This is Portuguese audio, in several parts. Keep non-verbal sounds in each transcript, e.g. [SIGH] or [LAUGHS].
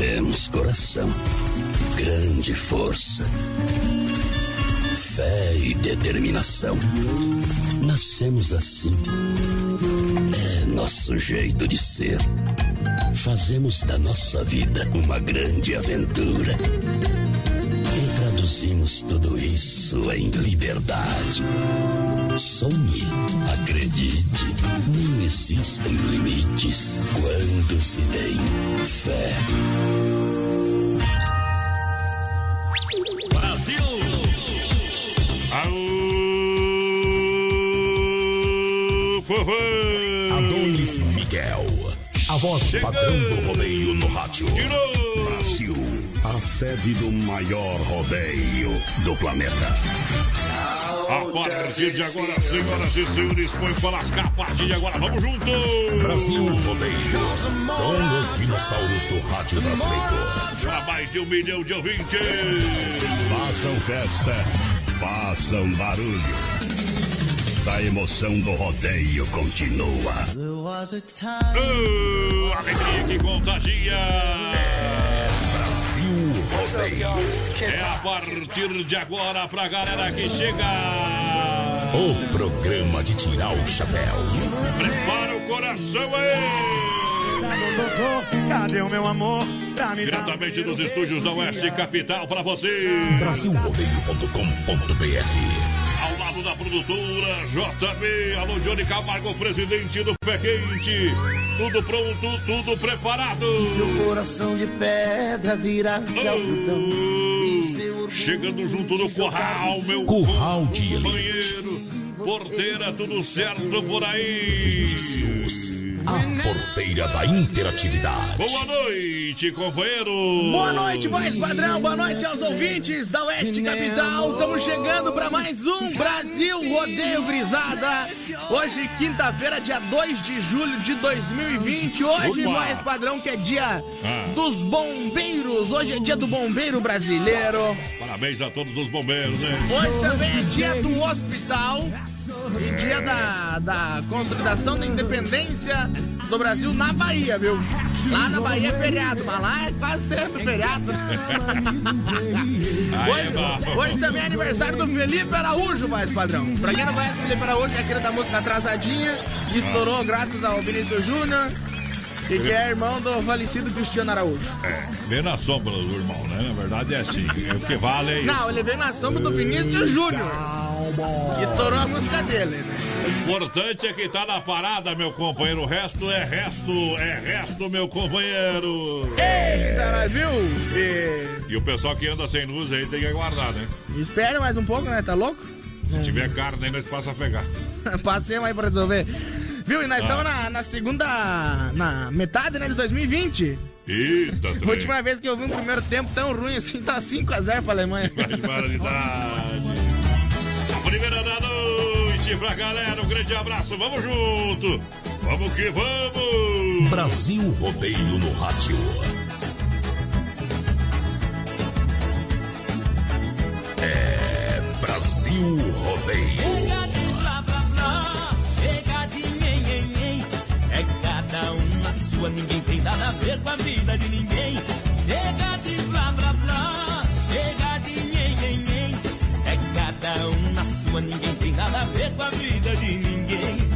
Temos coração, grande força, fé e determinação. Nascemos assim. É nosso jeito de ser. Fazemos da nossa vida uma grande aventura. Traduzimos tudo isso em liberdade. Sonhe, acredite, não existem limites quando se tem fé. Brasil! Aô, povo! Adonis Miguel. A voz Chegando. padrão do rodeio no rádio. Tirou! A sede do maior rodeio do planeta. A partir de agora, senhoras e senhores, põe para lascar. A partir de agora, vamos junto! Brasil Rodeio. Com os dinossauros do rádio brasileiro. Para mais de um milhão de ouvintes! Façam festa, façam barulho. A emoção do rodeio continua. Oh, alegria que contagia! Rodeio. É a partir de agora pra galera que chega! O programa de tirar o chapéu. Prepara o coração aí! Doutor, cadê o meu amor? Diretamente dos estúdios da Oeste Capital pra você! Brasilrodeio.com.br Lado da produtora JB, alô Johnny Camargo, presidente do Pé Quente. Tudo pronto, tudo preparado. seu coração de pedra virado de algodão. E seu orgulho Chegando junto no curral, meu Curral de companheiro. Porteira, tudo certo por aí. A porteira da interatividade. Boa noite, companheiro. Boa noite, voz padrão. Boa noite aos ouvintes da Oeste Capital. Estamos chegando para mais um Brasil Rodeio Grisada. Hoje, quinta-feira, dia 2 de julho de 2020. Hoje, Opa. voz padrão, que é dia Ah. dos bombeiros. Hoje é dia do bombeiro brasileiro. Parabéns a todos os bombeiros, né? Hoje também é dia do hospital. E dia da, da consolidação da independência do Brasil na Bahia, viu? Lá na Bahia é feriado, mas lá é quase sempre feriado. [LAUGHS] É. Hoje, hoje também é aniversário do Felipe Araújo, mais padrão. Pra quem não conhece o Felipe Araújo, é aquele da música Atrasadinha, que estourou graças ao Vinícius Júnior. E que é irmão do falecido Cristiano Araújo. É, vem na sombra do irmão, né? Na verdade é assim. É o que vale é isso. Não, ele veio na sombra do Vinícius Júnior. Estourou a música dele, né? O importante é que tá na parada, meu companheiro. O resto é resto, é resto, meu companheiro. Eita, mas viu? E... E o pessoal que anda sem luz aí tem que aguardar, né? Espere mais um pouco, né? Tá louco? Se tiver carne aí, nós passa a pegar. [LAUGHS] Passemos aí pra resolver. Viu? E nós Ah. estamos na, na segunda. na metade, né, de 2020. Eita, A [LAUGHS] trem. última vez que eu vi um primeiro tempo tão ruim assim, tá 5x0 pra Alemanha. Barbaridade. A primeira da noite pra galera, um grande abraço, vamos junto. Vamos que vamos. Brasil Rodeio no rádio. É Brasil Rodeio. Chega de blá blá blá, chega de nhen nhen nhen. Cada na sua, ninguém tem nada a ver com a vida de ninguém. Chega de ninguém tem nada a ver com a vida de ninguém.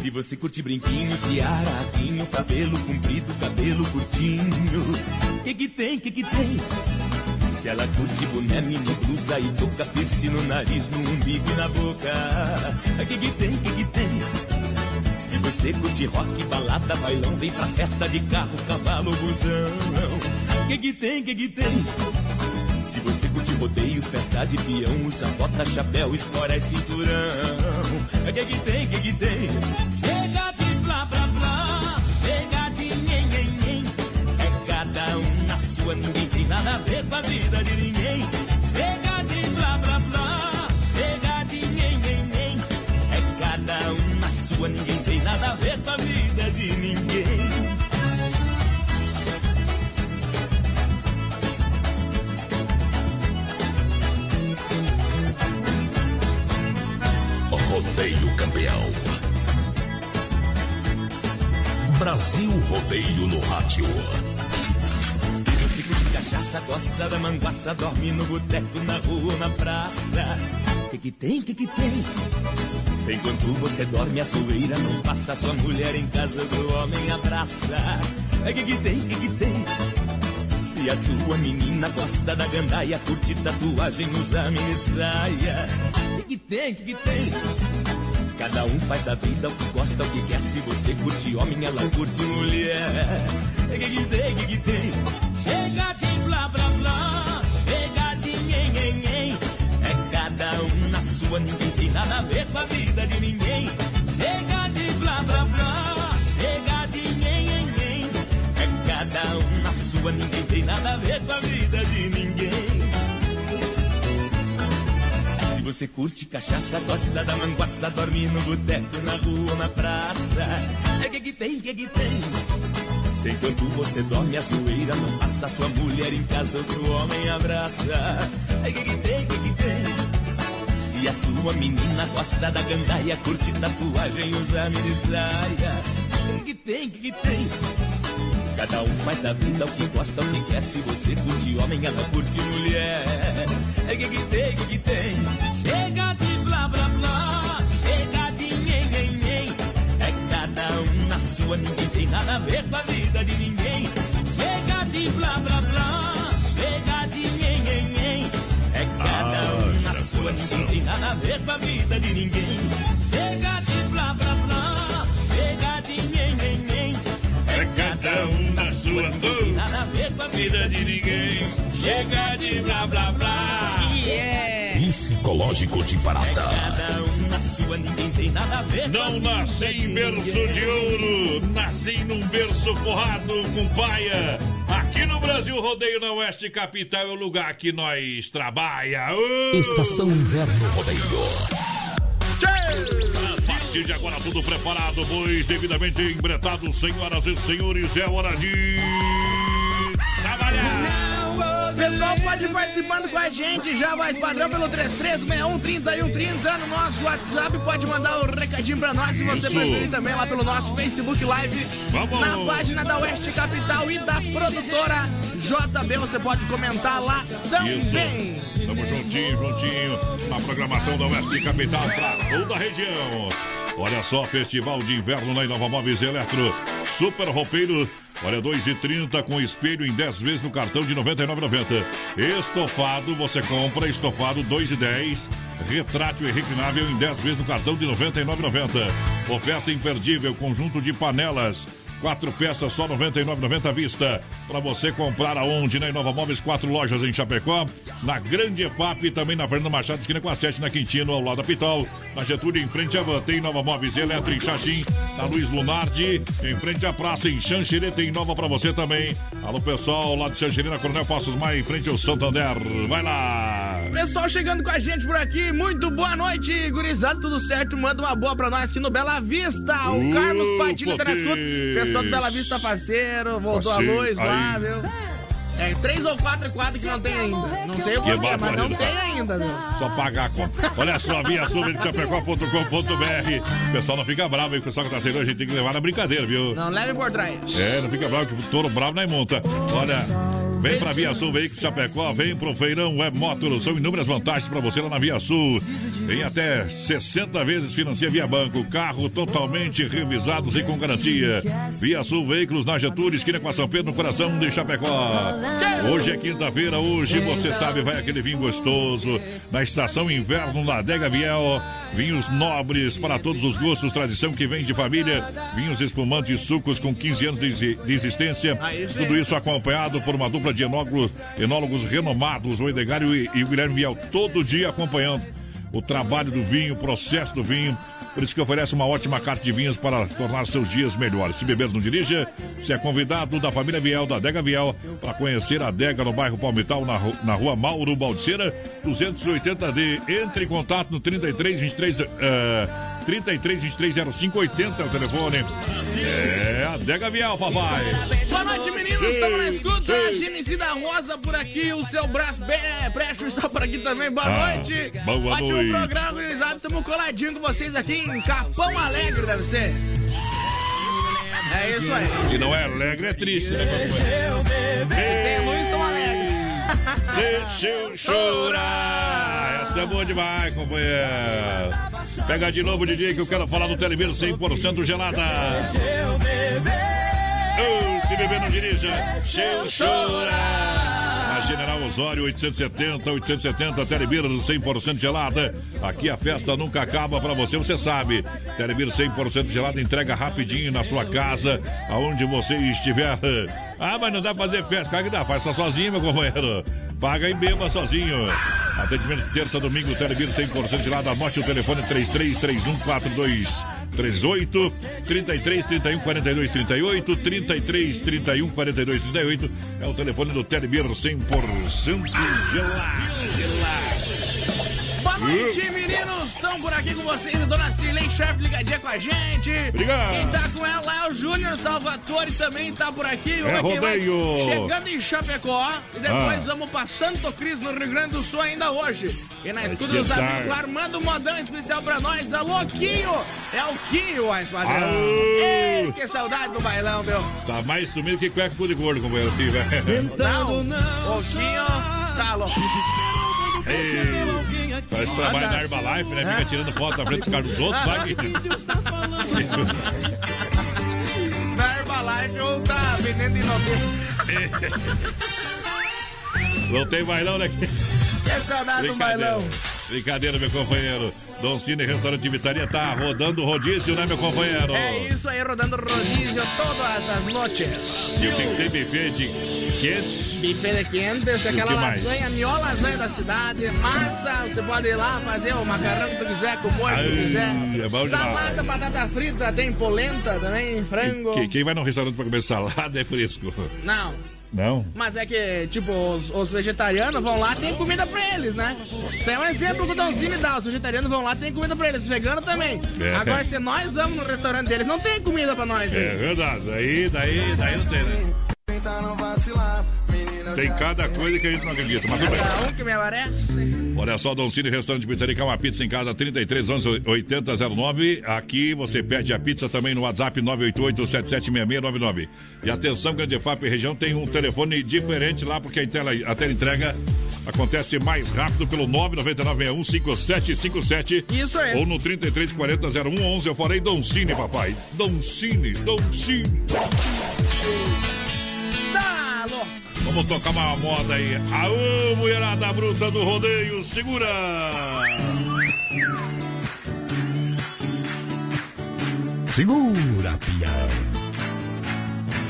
Se você curte brinquinho, tiara, arquinho, cabelo comprido, cabelo curtinho. Que que tem, que que tem? Se ela curte boné, mini blusa e toca piercing no nariz, no umbigo e na boca. Que que tem, que que tem? Se você curte rock, balada, bailão, vem pra festa de carro, cavalo, busão. Que que tem, que que tem? Se você rodeio, festa de peão, usa bota, chapéu, espora e cinturão. Que que tem, que que tem? Chega de blá blá blá, chega de nhen nhen nhen. É cada um na sua, ninguém tem nada a ver com a vida de ninguém. Chega de blá blá blá, chega de nhen nhen nhen. É cada um na sua, ninguém tem nada a ver com a vida de ninguém. Brasil Rodeio no Rádio. Se você curte cachaça, gosta da manguaça, dorme no boteco, na rua na praça. Que que tem, que que tem? Se enquanto você dorme a zoeira, não passa sua mulher em casa do homem abraça. É que que tem, que que tem? Se a sua menina gosta da gandaia, curte tatuagem, usa mini saia. Que que tem, que que tem? Cada um faz da vida o que gosta, o que quer. Se você curte homem, ela curte mulher. Chega de blá blá blá, chega de nhen nhen nhen. É cada um na sua, ninguém tem nada a ver com a vida de ninguém. Chega de blá blá blá, chega de nhen nhen nhen. É cada um na sua, ninguém tem nada a ver com a vida de ninguém. Você curte cachaça, gosta da manguaça, dorme no boteco, na rua, na praça. É que que tem, que que tem? Se enquanto você dorme a zoeira, não passa sua mulher em casa, outro homem abraça. É que que tem, que que tem? Se a sua menina gosta da gandaia, curte tatuagem, usa mini saia. Que que tem, que que tem? Cada um faz da vida o que gosta, o que quer. Se você curte homem, ela curte mulher. É que que tem, que que tem? Chega de blá blá blá, chega de nhen nhen nhen. É cada um na sua, ninguém tem nada a ver com a vida de ninguém. Chega de blá blá blá, chega de nhen nhen nhen. É cada um na sua, ninguém tem nada a ver com a vida de ninguém. Chega de blá blá blá, cada um na sua, tem nada a ver com a vida de ninguém. Chega de blá blá blá. Psicológico de Parada. Cada um na sua, ninguém tem nada a ver Não com a nasci em berço ninguém. de ouro, nasci num berço forrado com paia. Aqui no Brasil, rodeio na Oeste Capital é o lugar que nós trabalha. Ô! Estação Inverno Rodeio. A partir de agora, tudo preparado, pois devidamente embretado, senhoras e senhores, é hora de trabalhar. Pessoal, pode ir participando com a gente, já vai padrão pelo 3361 3130 no nosso WhatsApp. Pode mandar um recadinho pra nós se você Isso. preferir também lá pelo nosso Facebook Live. Vamos. Na página da Oeste Capital e da produtora JB. Você pode comentar lá também. Isso. Tamo juntinho, juntinho. A programação da Oeste Capital pra toda a região. Olha só, Festival de Inverno na Inova Móveis Eletro. Super roupeiro. Olha, 2,30 com espelho em 10 vezes no cartão de R$ 99,90. Estofado, você compra estofado 2,10. Retrátil e reclinável em 10 vezes no cartão de R$ 99,90. Oferta imperdível, conjunto de panelas. Quatro peças só R$ 99,90 à vista. Para você comprar aonde? Na Inova Móveis, quatro lojas em Chapecó. Na Grande EFAP, também na Fernanda Machado, esquina com a 7 na Quintino, ao lado da Pitol. Na Getúlio, em frente à Van, tem Nova Móveis Eletro em Xaxim. Na Luiz Lunardi, em frente à praça em Xanxerê, tem nova para você também. Alô, pessoal, lá de Xanxerê, na Coronel Passos Maia, em frente ao Santander. Vai lá! Pessoal chegando com a gente por aqui, muito boa noite, gurizada, tudo certo? Manda uma boa pra nós aqui no Bela Vista. O Uh, Carlos Padilha tá na escuta. Pessoal do Bela Vista parceiro, voltou a luz lá, viu? É, três ou quatro quadros que não tem ainda. Não sei o Que mas não tem ainda, viu? Só pagar a conta. Olha só, via sul de chapecó.com.br. O pessoal não fica bravo aí, o pessoal que tá saindo, a gente tem que levar na brincadeira, viu? Não leve por trás. É, não fica bravo, que o touro bravo não é monta. Olha, Vem pra Via Sul Veículos Chapecó, vem pro Feirão Web Motors. São inúmeras vantagens para você lá na Via Sul. Tem até 60 vezes financia via banco. Carro totalmente revisados e com garantia. Via Sul Veículos na Getúlio, esquina com a São Pedro, no coração de Chapecó. Hoje é quinta-feira, hoje você sabe, vai aquele vinho gostoso. Na estação inverno na Adega Viel. Vinhos nobres para todos os gostos, tradição que vem de família. Vinhos espumantes, sucos com 15 anos de existência. Tudo isso acompanhado por uma dupla de enólogos, enólogos renomados, o Edgário e, e o Guilherme Viel, todo dia acompanhando o trabalho do vinho, o processo do vinho. Por isso que oferece uma ótima carta de vinhos para tornar seus dias melhores. Se beber, não dirija. Você é convidado da família Viel, da Adega Viel, para conhecer a adega no bairro Palmital, na, na rua Mauro Baldiceira, 280D. Entre em contato no 33 23 eh, 33 23 05 80 é o telefone. É Adega Viel, papai. Boa noite, meninos. Estamos na escuta. Genesida Rosa por aqui. O seu braço bem Prestes está por aqui também. Boa Ah, noite. boa Ótimo noite. programa, organizado. Estamos coladinho com vocês aqui em Capão Alegre, deve ser. É isso aí. Se não é alegre, é triste, né? Tem luz, estão alegres. [LAUGHS] Deixa eu chorar. Essa é boa demais, companheiro. Pega de novo, DJ, que eu quero falar do Telebir 100% gelada. Se beber não dirija, deixa eu chorar. Na General Osório 870, 870, Telebir 100% gelada. Aqui a festa nunca acaba pra você, você sabe. Telebir 100% gelada entrega rapidinho na sua casa, aonde você estiver. Ah, mas não dá pra fazer festa. Claro que dá, faz só sozinho, meu companheiro. Paga e beba sozinho. Atendimento terça, domingo, Telebir 100% gelada. Anote o telefone 333142. 38 33 31 42 38 33 31 42 38 é o telefone do Telebir 100% gelado. Boa noite, meninos. Estão por aqui com vocês. A dona Cirlei Sharp ligadinha com a gente. Obrigado. Quem tá com ela é o Júnior Salvatore também tá por aqui. Vamos É quem mais. rodeio. Chegando em Chapecó. E depois Ah. vamos pra Santo Cris, no Rio Grande do Sul, ainda hoje. E na escuta do esqueçar. Zabi, claro, manda um modão especial pra nós. Alô, Quinho. É o Quinho, mais padrão. Alô. Ei, que saudade do bailão, meu. Tá mais sumido que cueca cu de gordo, companheiro. Velho. Não, o Quinho tá louco. Ei, Parece que trabalha na Herbalife, né? Fica tirando foto na frente dos carros dos outros, vai. Na Herbalife ou tá vendendo inovação. Não tem bailão, né? Que saudade do bailão. Brincadeira, meu companheiro. Don Cine Restaurante Pizzaria tá rodando rodízio, né, meu companheiro? É isso aí, rodando rodízio todas as noites. E o que tem buffet de quentes? Buffet de quentes, aquela que mais? lasanha, a melhor lasanha da cidade, massa, você pode ir lá fazer o macarrão que tu quiser, com o molho que tu quiser. é bom demais. Salada, batata frita, tem polenta também, frango. Quem, quem vai num restaurante pra comer salada é fresco. Não, Não? mas é que, tipo, os, os vegetarianos vão lá, tem comida pra eles, né? Isso é um exemplo que o Donzinho dá. Os vegetarianos vão lá, tem comida pra eles. Os veganos também. É. Agora, se nós vamos no restaurante deles, não tem comida pra nós. É verdade. Daí, daí, daí não sei, né? Tem cada coisa que a gente não acredita, mas tudo bem. Cada um que me aparece. Olha só, Don Cine Restaurante de Pizzaria, é uma pizza em casa, 33 11 8009. Aqui você pede a pizza também no WhatsApp 988-776699. E atenção, Grande FAP região tem um telefone diferente lá, porque a tela, a tela entrega acontece mais rápido pelo 999-615757. Isso aí. Ou no 3340-0111. Eu falei Don Cine, papai. Don Cine, Don Cine. Tá louco. Vamos tocar uma moda aí. Aô, mulherada bruta do rodeio, segura! Segura, pião.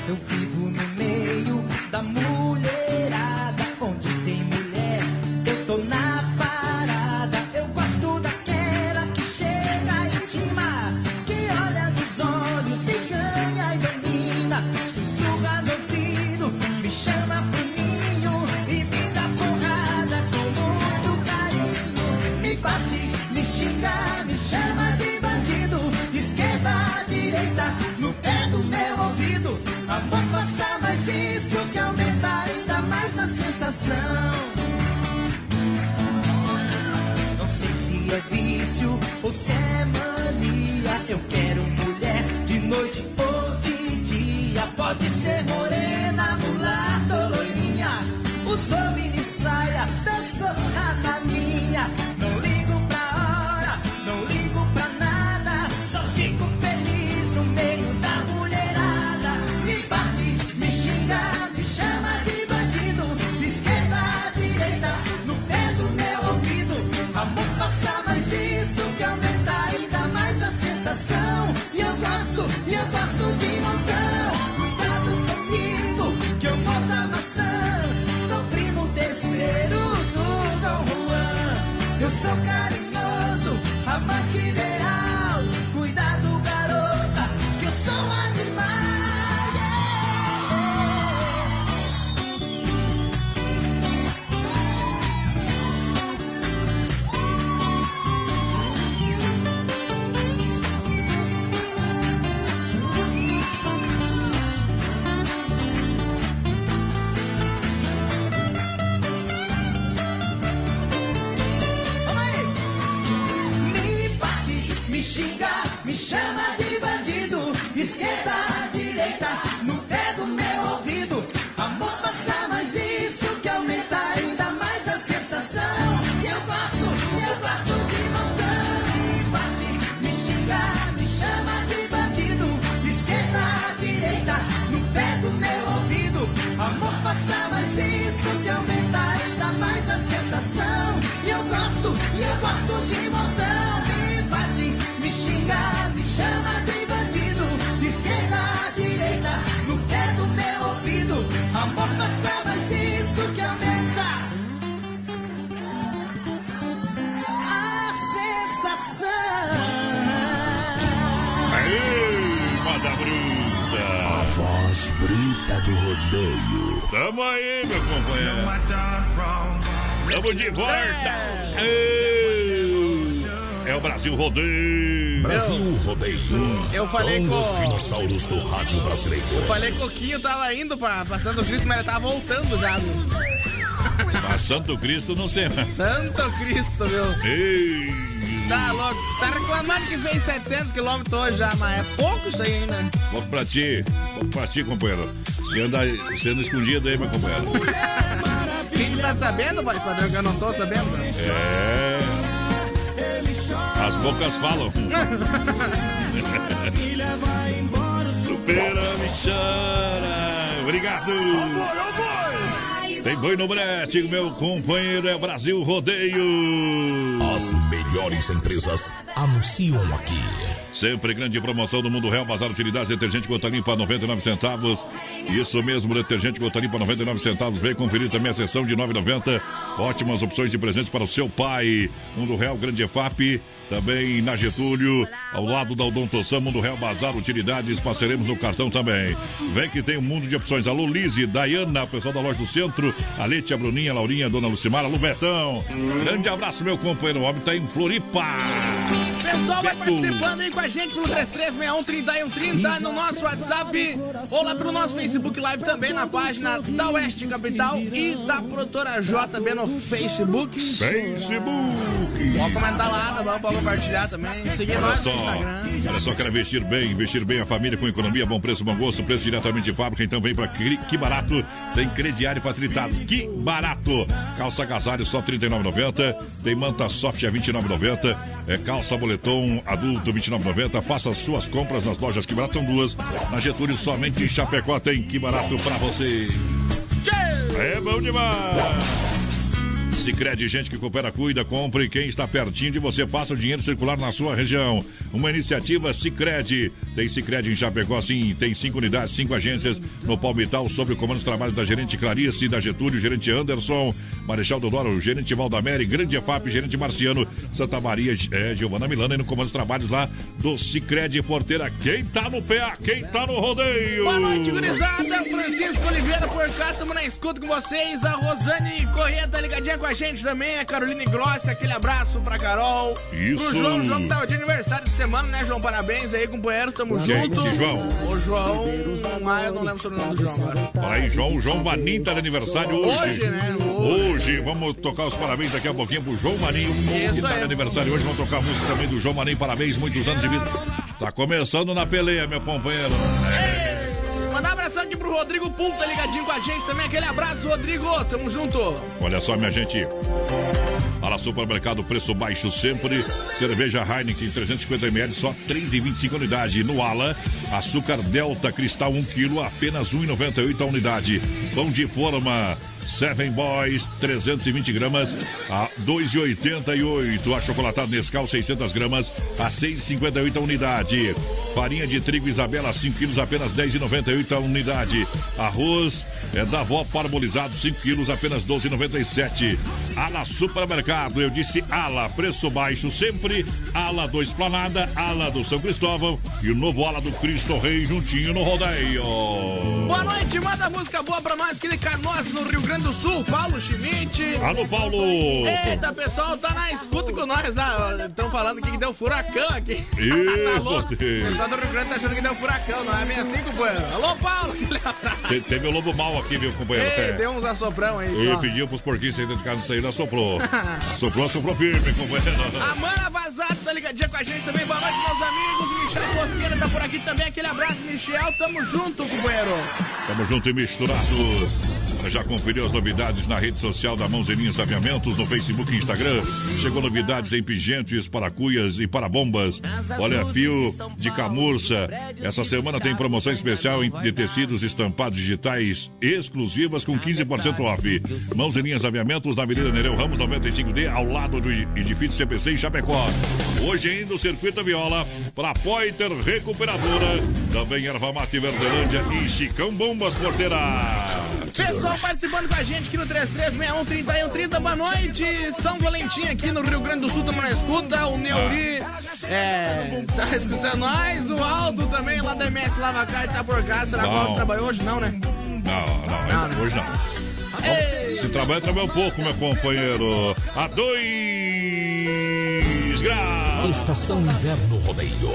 Eu vivo no meio da mulherada, onde tem mulher, eu tô na parada. Eu gosto daquela que chega e intima, que do rádio brasileiro. Eu falei Coquinho tava indo pra, pra Santo Cristo, mas ele tava voltando já. viu? A Santo Cristo não sei. Santo Cristo, meu. Ei, Tá louco. Tá reclamando que fez 700 quilômetros hoje já, mas é pouco isso aí ainda. Vou pra ti, vou pra ti, companheiro. Você anda sendo escondido aí, meu companheiro. Quem tá sabendo, pai padrão, que eu não tô sabendo? É. As bocas falam. [LAUGHS] Supera, me chora. Obrigado. Tem boi no brete, meu companheiro é Brasil Rodeio. As melhores empresas anunciam aqui. Sempre grande promoção do Mundo Real, Bazar Utilidades, detergente gota limpa 99 centavos. Isso mesmo, detergente gota limpa 99 centavos. Vem conferir também a sessão de 9,90. Ótimas opções de presentes para o seu pai. Mundo Real, Grande EFAP, também na Getúlio, ao lado da Odontossam, Mundo Real, Bazar Utilidades. Passaremos no cartão também. Vem que tem um mundo de opções. Alô, Lise, Dayana, pessoal da loja do centro, a Lete, a Bruninha, a Laurinha, a Dona Lucimara, alô, Betão. Grande abraço, meu companheiro. O homem tá em Floripa. Pessoal, vai participando aí com a gente pelo 33613130 no nosso WhatsApp ou lá pelo nosso Facebook Live também na página da Oeste Capital e da Produtora JB no Facebook. Facebook. Pode comentar lá, tá? Pode compartilhar também. Seguir Olha nós só, no Instagram. olha só, quer investir bem, investir bem a família com economia, bom preço, bom gosto, preço diretamente de fábrica, então vem pra Que Barato, tem crediário facilitado, Que Barato, calça agasalho só R$ 39,90, tem manta soft a R$ 29,90, é calça boletom adulto R$ 29,90, faça suas compras nas lojas Que Barato, são duas, na Getúlio somente em Chapecó tem Que Barato pra você. É bom demais! Sicredi, gente que coopera, cuida, compre. Quem está pertinho de você, faça o dinheiro circular na sua região. Uma iniciativa Sicredi. Tem Sicredi em Chapecó, sim. Tem cinco unidades, cinco agências no Palmital, sob o comando dos trabalhos da gerente Clarice, da Getúlio, gerente Anderson, Marechal Dodoro, gerente Valdamere, Grande EFAP, gerente Marciano, Santa Maria, é, Giovana Milana e no comando dos trabalhos lá do Sicredi Porteira. Quem tá no PA, quem tá no rodeio? Boa noite, gurizada. Francisco Oliveira por cá, tamo na escuta com vocês. A Rosane Corrêa tá ligadinha com a gente também. A Caroline Grossi, aquele abraço pra Carol. Isso. Pro João, o João que tava de aniversário semana, né, João? Parabéns aí, companheiro. Tamo Quem? junto. Que João? O João. Ah, eu não lembro sobre o nome do João agora. Fala aí, João. João Maninho tá de aniversário hoje. Hoje, né? Hoje. vamos tocar os parabéns daqui a pouquinho pro João Maninho. que Isso tá aí. de aniversário hoje. Vamos tocar a música também do João Maninho. Parabéns, muitos anos de vida. Tá começando na peleia, meu companheiro. Mandar um abração aqui pro Rodrigo Punta ligadinho com a gente também. Aquele abraço, Rodrigo. Tamo junto. Olha só, minha gente. Ala Supermercado, preço baixo sempre. Cerveja Heineken 350ml, só 3,25 unidade. No Ala, açúcar Delta Cristal 1 kg, apenas 1,98 a unidade. Pão de forma Seven Boys, 320 gramas a 2,88. Achocolatado Nescau, 600 gramas a 6,58 a unidade. Farinha de trigo Isabela, 5 quilos, apenas 10,98 a unidade. Arroz é da avó parbolizado, 5 quilos, apenas 12,97. Ala Supermercado, eu disse Ala, preço baixo sempre. Ala do Esplanada, Ala do São Cristóvão e o novo Ala do Cristo Rei juntinho no rodeio. Boa noite, manda música boa pra nós, aquele Canoas no Rio Grande do Sul, Paulo Schmidt. Alô, Paulo! Eita, pessoal, tá na escuta com nós, né? Estão falando aqui que deu furacão aqui. Ih, [LAUGHS] tá louco? O pessoal do Rio Grande tá achando que deu furacão, não é bem assim, companheiro? Alô, Paulo! Te- Teve o lobo mal aqui, viu, companheiro? Ei, É. deu uns assoprão aí Ele só. pediu pros porquinhos saírem de casa não saíram, soprou. [LAUGHS] soprou, soprou firme, companheiro. Amanda Vazado tá ligadinha com a gente também. Boa noite, meus amigos. Michel Mosqueira tá por aqui também. Aquele abraço, Michel. Tamo junto, companheiro. Tamo junto e misturado. Já conferiu as novidades na rede social da Mãozinhas Aviamentos, no Facebook e Instagram? Chegou novidades em pingentes, para cuias e para bombas. Olha, fio de camurça. Essa semana tem promoção especial de tecidos estampados digitais exclusivas com 15% off. Mãozinhas Aviamentos na Avenida Nereu Ramos 95D, ao lado do edifício CPC em Chapecó. Hoje ainda o Circuito Viola para Poiter Recuperadora. Também Erva Mate Verdelândia e Chicão Bombas Porteira. Pessoal participando com a gente aqui no 33613130. Boa noite. São Valentim aqui no Rio Grande do Sul. Tamo na escuta. O Neuri é, tá escutando nós. O Aldo também lá da MS Lavacar tá por cá. Será que o. Aldo trabalhou hoje? Não, né? Não, não, ainda- né? hoje não. Ei, Se trabalha, trabalha um pouco, meu companheiro. A dois graus. Estação Inverno Rodeio.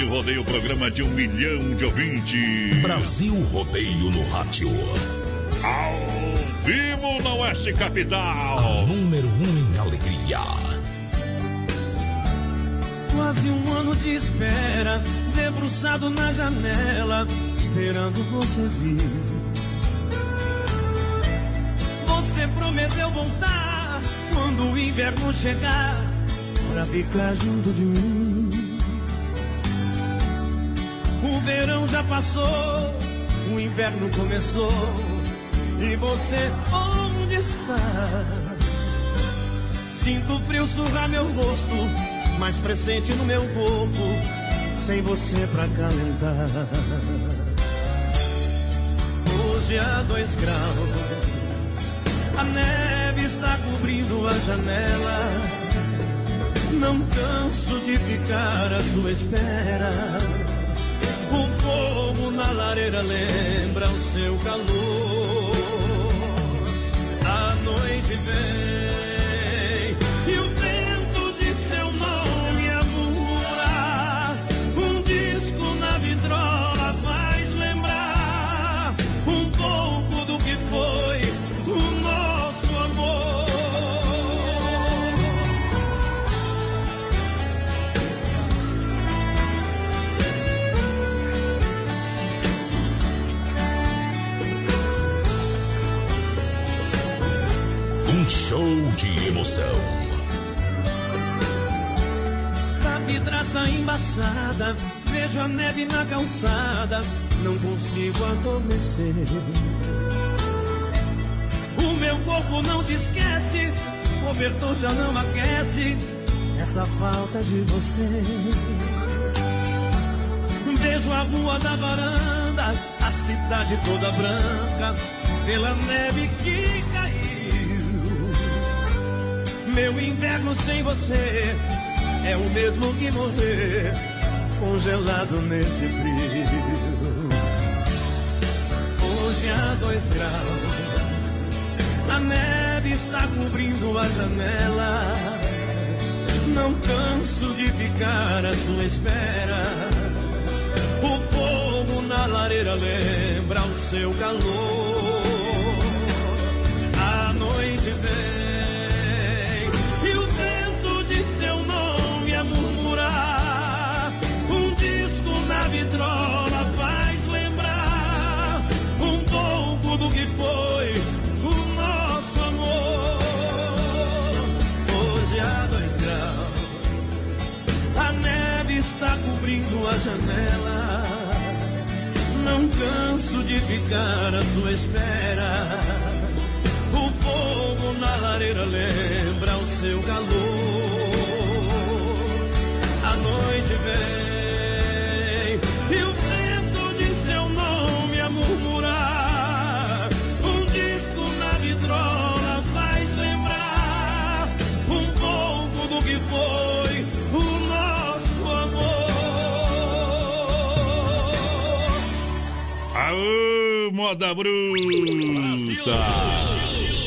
Brasil Rodeio, programa de um milhão de ouvintes. Brasil Rodeio no rádio. Ao vivo na Oeste Capital. Número um em alegria. Quase um ano de espera, debruçado na janela, esperando você vir. Você prometeu voltar quando o inverno chegar, pra ficar junto de mim. O verão já passou, o inverno começou, e você onde está? Sinto o frio surrar meu rosto, mais presente no meu corpo, sem você pra calentar. Hoje há dois graus, a neve está cobrindo a janela. Não canso de ficar à sua espera. O fogo na lareira lembra o seu calor. A noite vem emoção. Da vidraça embaçada, vejo a neve na calçada, não consigo adormecer. O meu corpo não te esquece, o cobertor já não aquece, essa falta de você. Vejo a rua da varanda, a cidade toda branca, pela neve que caiu. Meu inverno sem você é o mesmo que morrer congelado nesse frio. Hoje há dois graus, a neve está cobrindo a janela. Não canso de ficar à sua espera. O fogo na lareira lembra o seu calor. A noite vem cobrindo a janela. Não canso de ficar à sua espera. O fogo na lareira lembra o seu calor. A noite vem Aô, moda bruta!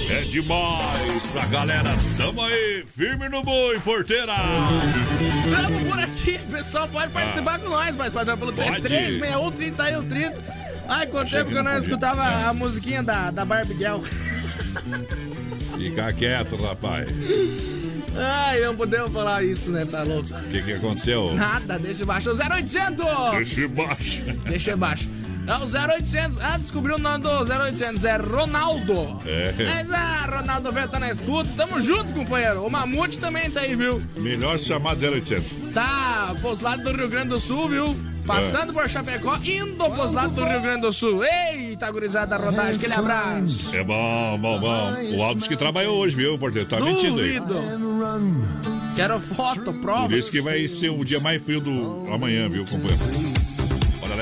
É demais pra galera. Tamo aí, firme no boi, porteira! Tamo por aqui, pessoal pode participar com nós, mas padrão pelo Pode. 3361 31 30. Ai, quanto tempo que eu não podia. escutava a musiquinha da, da Barbie Girl. Fica quieto, rapaz. Ai, não podemos falar isso, né? Tá louco. O que, que aconteceu? Nada, deixa baixo. 0800! Deixa baixo. Deixa baixo. É o 0800. Ah, descobriu o nome do 0800. É Ronaldo. É. Mas, ah, Ronaldo velho tá na escuta. Tamo junto, companheiro. O Mamute também tá aí, viu? Melhor chamar 0800. Tá pros lados do Rio Grande do Sul, viu? Passando É. por Chapecó, indo pros lados do Rio Grande do Sul. Eita, gurizada rodagem, aquele abraço. É bom, bom, bom. O Alves que trabalhou hoje, viu, porteiro? Tá mentindo aí. Quero foto, prova. Por isso que vai ser o dia mais frio do amanhã, viu, companheiro?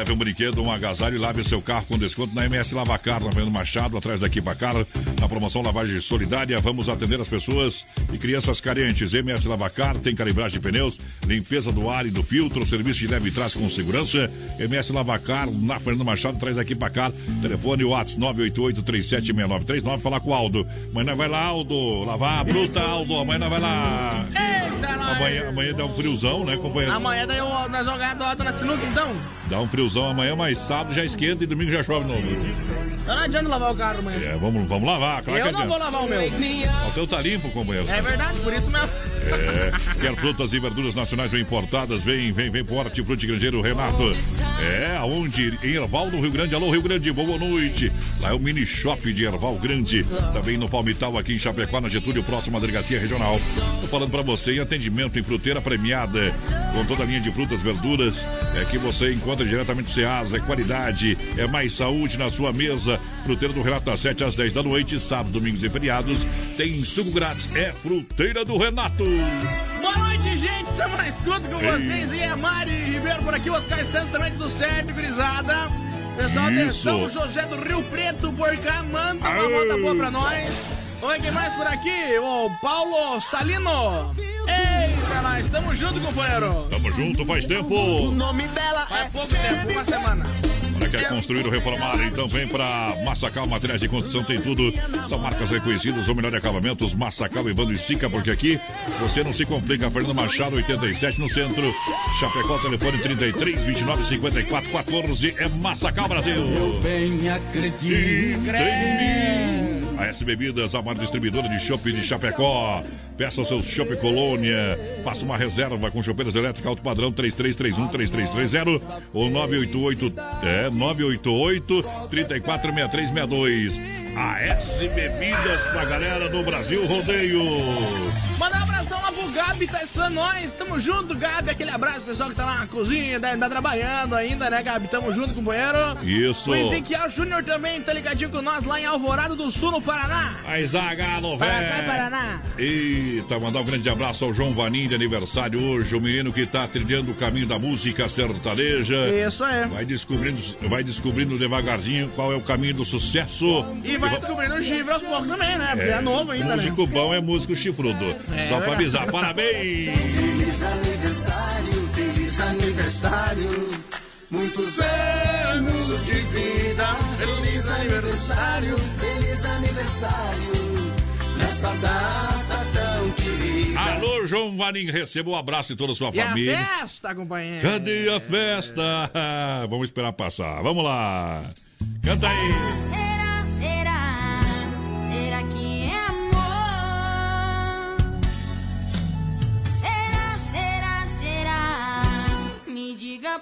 Leve um brinquedo, um agasalho e lave seu carro com desconto na MS Lavacar, na Fernando Machado, atrás daqui cá, na promoção Lavagem Solidária. Vamos atender as pessoas e crianças carentes. MS Lavacar tem calibragem de pneus, limpeza do ar e do filtro, serviço de leve e trás com segurança. MS Lavacar, na Fernando Machado, atrás daqui cá. Telefone WhatsApp 988-376939. Falar com o Aldo. Amanhã vai lá, Aldo. Lavar a bruta, Aldo. Amanhã vai lá. Eita. Amanhã, amanhã dá um friozão, né, companheiro? Amanhã daí eu- nós vamos ganhar do Alto na sinuca, então. Dá um friozão amanhã, mas sábado já esquenta e domingo já chove novo. Não adianta lavar o carro amanhã. É, vamos, vamos lavar, claro que eu não vou adianta. lavar o meu. O teu tá limpo, companheiro. É verdade, por isso mesmo. É, quer frutas e verduras nacionais ou importadas? Vem, vem, vem pro Hortifruti Grangeiro Renato. É, aonde? Em Erval, no Rio Grande. Alô, Rio Grande, boa noite. Lá é o mini shop de Erval Grande. Também no Palmital, aqui em Chapecó, na Getúlio, próximo à delegacia regional. Tô falando pra você em atendimento em fruteira premiada, com toda a linha de frutas, verduras, é que você encontra diretamente do Ceasa. É qualidade, é mais saúde na sua mesa. Fruteira do Renato, das 7 às 10 da noite, sábados, domingos e feriados. Tem suco grátis. É Fruteira do Renato. Boa noite, gente. Estamos na escuta com Ei. vocês. E é Mari Ribeiro por aqui, Oscar Santos também tudo certo, gurizada. Pessoal, Isso. atenção, José do Rio Preto por cá, manda uma Aê. volta boa pra nós. Oi, quem mais por aqui? O Paulo Salino. Eita, nós estamos juntos, companheiro. Tamo junto faz tempo. O nome dela Faz é pouco tempo, uma semana. Quer construir ou reformar? Então vem pra Massacal Materiais de Construção, tem tudo. São marcas reconhecidas, o melhor acabamentos, Massacal, Evandro e Sica, porque aqui você não se complica. Fernando Machado, 87 no centro. Chapecó, telefone 33 29 54 14. É Massacal Brasil. bem acredito. A S Bebidas, a maior distribuidora de chopp de Chapecó. Peça o seu chopp Colônia. Faça uma reserva com chopeiras elétricas alto padrão 3331-3330 ou 988 é 988 346362. A S Bebidas pra galera do Brasil Rodeio. Manda um abração lá pro Gabi, tá estudando nós. Tamo junto, Gabi. Aquele abraço, pessoal que tá lá na cozinha, tá, tá trabalhando ainda, né, Gabi? Tamo junto, companheiro. Isso. O Ezequiel Júnior também tá ligadinho com nós lá em Alvorado do Sul, no Paraná. A Zagalo, Paraná. Paraná. Eita, mandar um grande abraço ao João Vanim de aniversário hoje, o menino que tá trilhando o caminho da música sertaneja. Isso é. Vai descobrindo, vai descobrindo devagarzinho qual é o caminho do sucesso. E vai descobrindo o chifre aos poucos também, né? Porque é, novo ainda, né? Músico bom é músico chifrudo. É, Só pra verdade. avisar, parabéns! Feliz aniversário, feliz aniversário. Muitos anos de vida. Feliz aniversário, feliz aniversário. Nesta data tão querida. Alô, João Vanim, receba um abraço de toda a sua E a família. festa, companheiro. Cadê a festa? Vamos esperar passar. Vamos lá. Canta aí.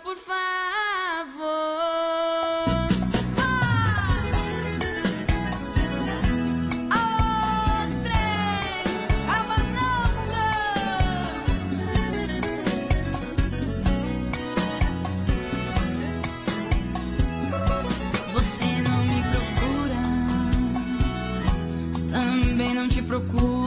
por favor. Você não me procura, também não te procuro.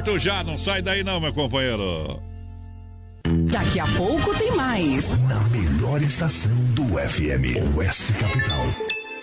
Volto já, não sai daí não, meu companheiro. Daqui a pouco tem mais. Na melhor estação do FM, Oeste Capital.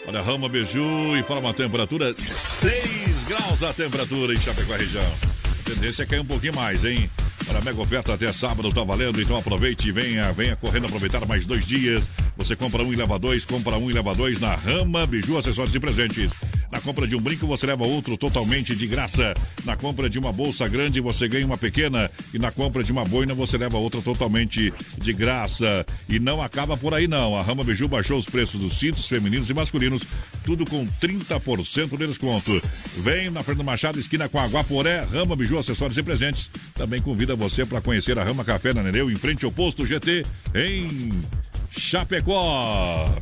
Olha, Rama Beiju informa a temperatura 6 graus a temperatura em Chapecó região. A tendência é cair um pouquinho mais, hein? Olha, mega oferta até sábado tá valendo, então aproveite e venha, venha correndo aproveitar mais dois dias. Você compra um e leva dois, compra um e leva dois na Rama Biju, acessórios e presentes. Na compra de um brinco, você leva outro totalmente de graça. Na compra de uma bolsa grande, você ganha uma pequena. E na compra de uma boina, você leva outra totalmente de graça. E não acaba por aí, não. A Rama Biju baixou os preços dos cintos femininos e masculinos, tudo com 30% de desconto. Vem na Fernando Machado, esquina com a Guaporé, Rama Biju, acessórios e presentes. Também convida você para conhecer a Rama Café na Nereu, em frente ao posto GT, em Chapecó.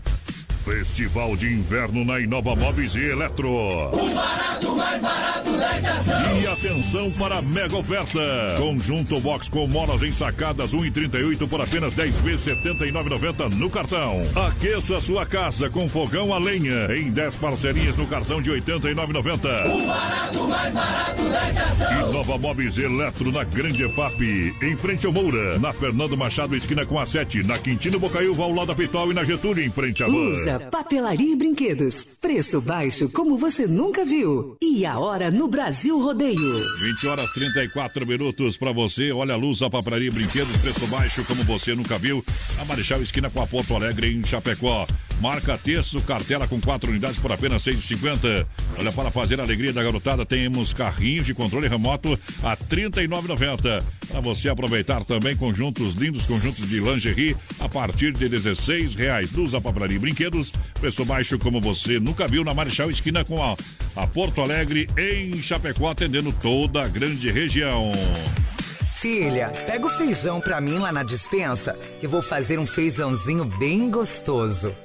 Festival de Inverno na Inova Móveis e Eletro. O barato mais barato da estação. E atenção para a mega oferta. Conjunto box com molas ensacadas 1,38 por apenas 10 vezes 79,90 no cartão. Aqueça sua casa com fogão a lenha em 10 parcerias no cartão de 89,90. O barato mais barato da estação. Inova Móveis Eletro na Grande EFAP, em frente ao Moura, na Fernando Machado, esquina com a 7, na Quintino Bocaiúva, ao lado da Pitol e na Getúlio, em frente à Papelaria e brinquedos. Preço baixo como você nunca viu. E a hora no Brasil Rodeio. 20 horas 34 minutos para você. Olha a luz, a papelaria e brinquedos, preço baixo como você nunca viu. A Marechal Esquina com a Porto Alegre em Chapecó. Marca texto, cartela com quatro unidades por apenas 6,50. Olha, para fazer a alegria da garotada, temos carrinhos de controle remoto a R$ 39,90. Para você aproveitar também conjuntos lindos, conjuntos de lingerie a partir de R$ 16,00. Luz, a e brinquedos, preço baixo como você nunca viu na Marechal Esquina com a, a Porto Alegre em Chapecó, atendendo toda a grande região. Filha, pega o feijão pra mim lá na dispensa, que vou fazer um feijãozinho bem gostoso.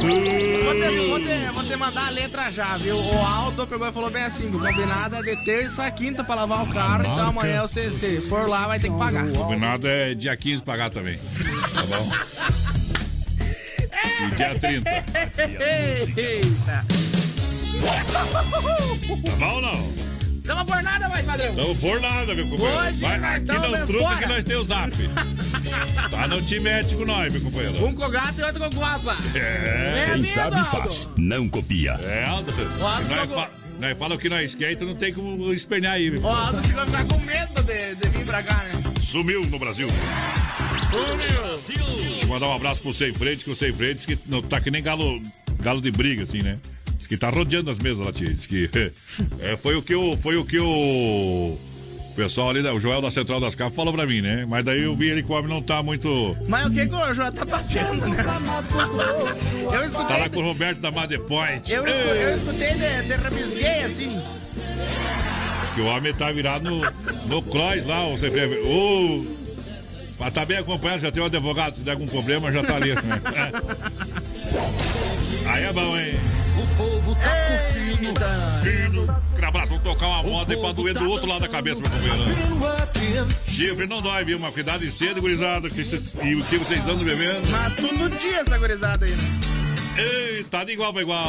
Vou te, vou, te, vou te mandar a letra já, viu? O Aldo pegou e falou bem assim: o combinado é de terça a quinta pra lavar o carro, então amanhã você, se for lá, vai ter que pagar. O combinado é dia 15 pagar também. Tá bom? E dia 30. [LAUGHS] Eita! Tá bom ou não? Tamo por nada mais, padrão. Tamo por nada, meu companheiro. Hoje Vai, nós aqui não truca fora. que nós temos o zap. [LAUGHS] Tá não te mete com nós, meu companheiro. Um com gato e outro com guapa. É. Quem medo, sabe Aldo? faz, não copia. É, Aldo. O Aldo Nós, fala o que nós quer, então não tem como espernear aí. meu. O Aldo chegou a ficar com medo de, de vir pra cá, né? Sumiu no Brasil. Deixa eu mandar um abraço pro Sem Frentes, que o Sem Frentes que não tá que nem galo, galo de briga, assim, né? Que tá rodeando as mesas lá. Diz que [LAUGHS] é, foi o que o. Foi o que o. O pessoal ali, o Joel da Central das Capas falou pra mim, né? Mas daí eu vi ele que o homem não tá muito. Mas o que que o João tá batendo, né? [LAUGHS] Eu escutei. Tá lá com o Roberto da Mother Point. Eu, escu- eu escutei de, de rabisguei assim. Que o homem tá virado no, no cross lá, Sem Frentes. Ô, Mas tá bem acompanhado, já tem um advogado, se der algum problema, já tá ali. né? [LAUGHS] Aí é bom, hein? O povo tá curtindo. Curtindo. Aquele abraço, vamos tocar uma moda pra doer do outro lado da cabeça, meu companheiro. Chifre não dói, viu? Mas cuidado de cedo, gurizada. Que cês- e o que vocês andam bebendo? Mas todo dia essa gurizada aí, né? Ei, tá de igual pra igual.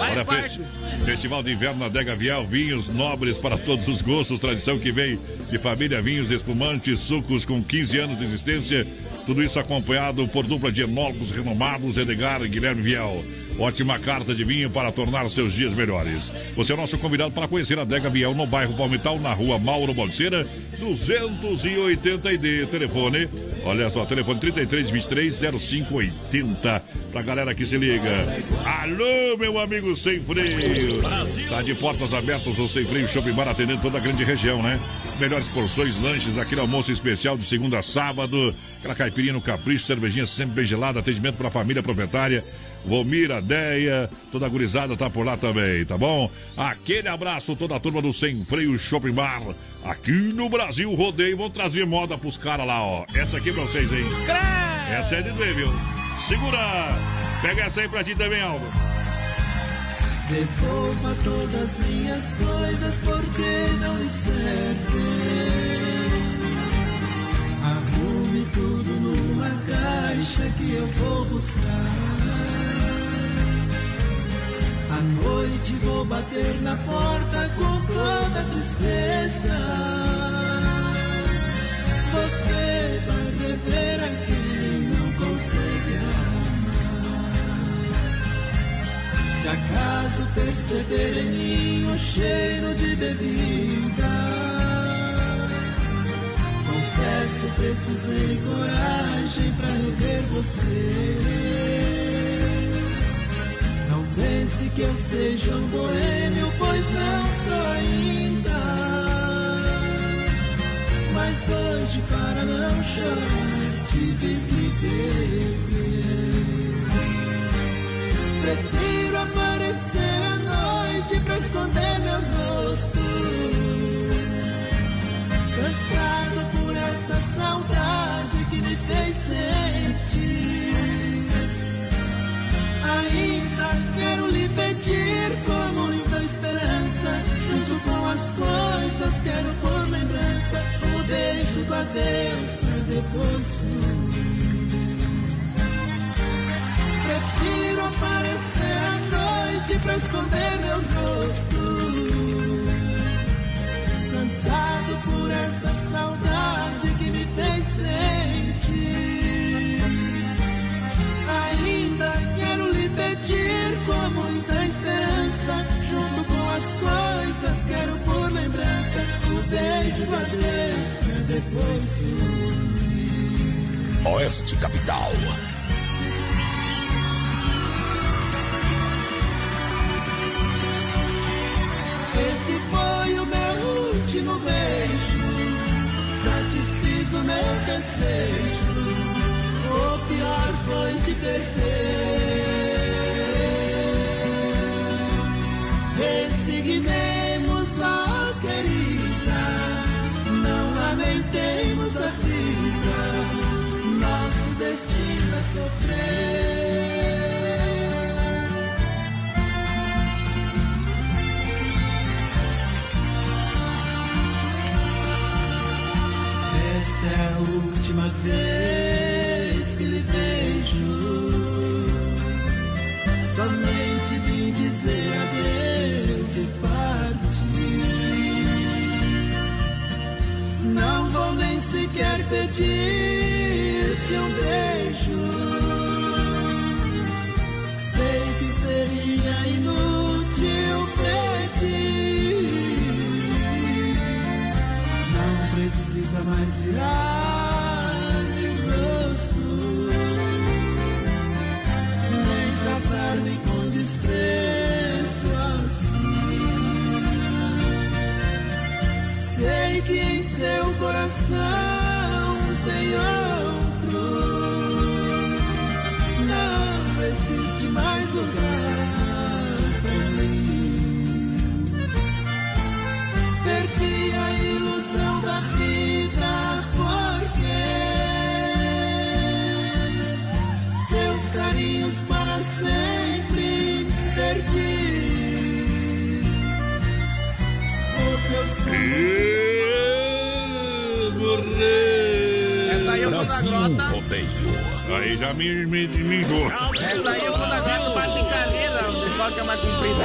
Olha, parte. fe- Festival de Inverno na Dega Vial, vinhos nobres para todos os gostos, tradição que vem de família, vinhos espumantes, sucos com 15 anos de existência, tudo isso acompanhado por dupla de enólogos renomados, Edgar e Guilherme Viel. Ótima carta de vinho para tornar seus dias melhores. Você é nosso convidado para conhecer a Dega Viel no bairro Palmital, na rua Mauro Bolseira, 280D. Telefone, olha só, telefone 33 23 0580. Pra galera que se liga. Alô, meu amigo sem freio. Tá de portas abertas o Sem Freio Shopping Bar atendendo toda a grande região, né? Melhores porções, lanches, aquele almoço especial de segunda a sábado. Aquela caipirinha no capricho, cervejinha sempre bem gelada, atendimento pra família proprietária. Vomira, Deia, toda a gurizada tá por lá também, tá bom? Aquele abraço, toda a turma do Sem Freio Shopping Bar. Aqui no Brasil, rodeio, vão trazer moda pros caras lá, ó. Essa aqui é pra vocês, hein? Essa é de doer, viu? Segura! Pega essa aí pra ti também, Aldo. Devolva todas minhas coisas porque não lhe servem. Arrume tudo numa caixa que eu vou buscar. À noite vou bater na porta com toda tristeza. Você vai rever a Se acaso perceber em mim o cheiro de bebida, confesso precisei coragem para rever você. Não pense que eu seja um boêmio, pois não sou ainda. Mas hoje, para não chorar, tive que beber. Prefiro aparecer à noite pra esconder meu rosto. Cansado por esta saudade que me fez sentir. Ainda quero lhe pedir com muita esperança. Junto com as coisas, quero por lembrança. O beijo do adeus pra depois Prefiro aparecer à noite pra esconder meu rosto. Cansado por esta saudade que me fez sentir. Ainda quero lhe pedir com muita esperança. Junto com as coisas, quero por lembrança. O beijo do adeus pra depois sumir. Oeste Capital. Beijo satisfiz o meu desejo. O pior foi te perder. Resignemos a querida, não lamentemos a vida. Nosso destino é sofrer. Última grota. Aí já me, me, me enjoou. Essa aí eu vou na grota do Martin Calheira, onde toca é mais comprida.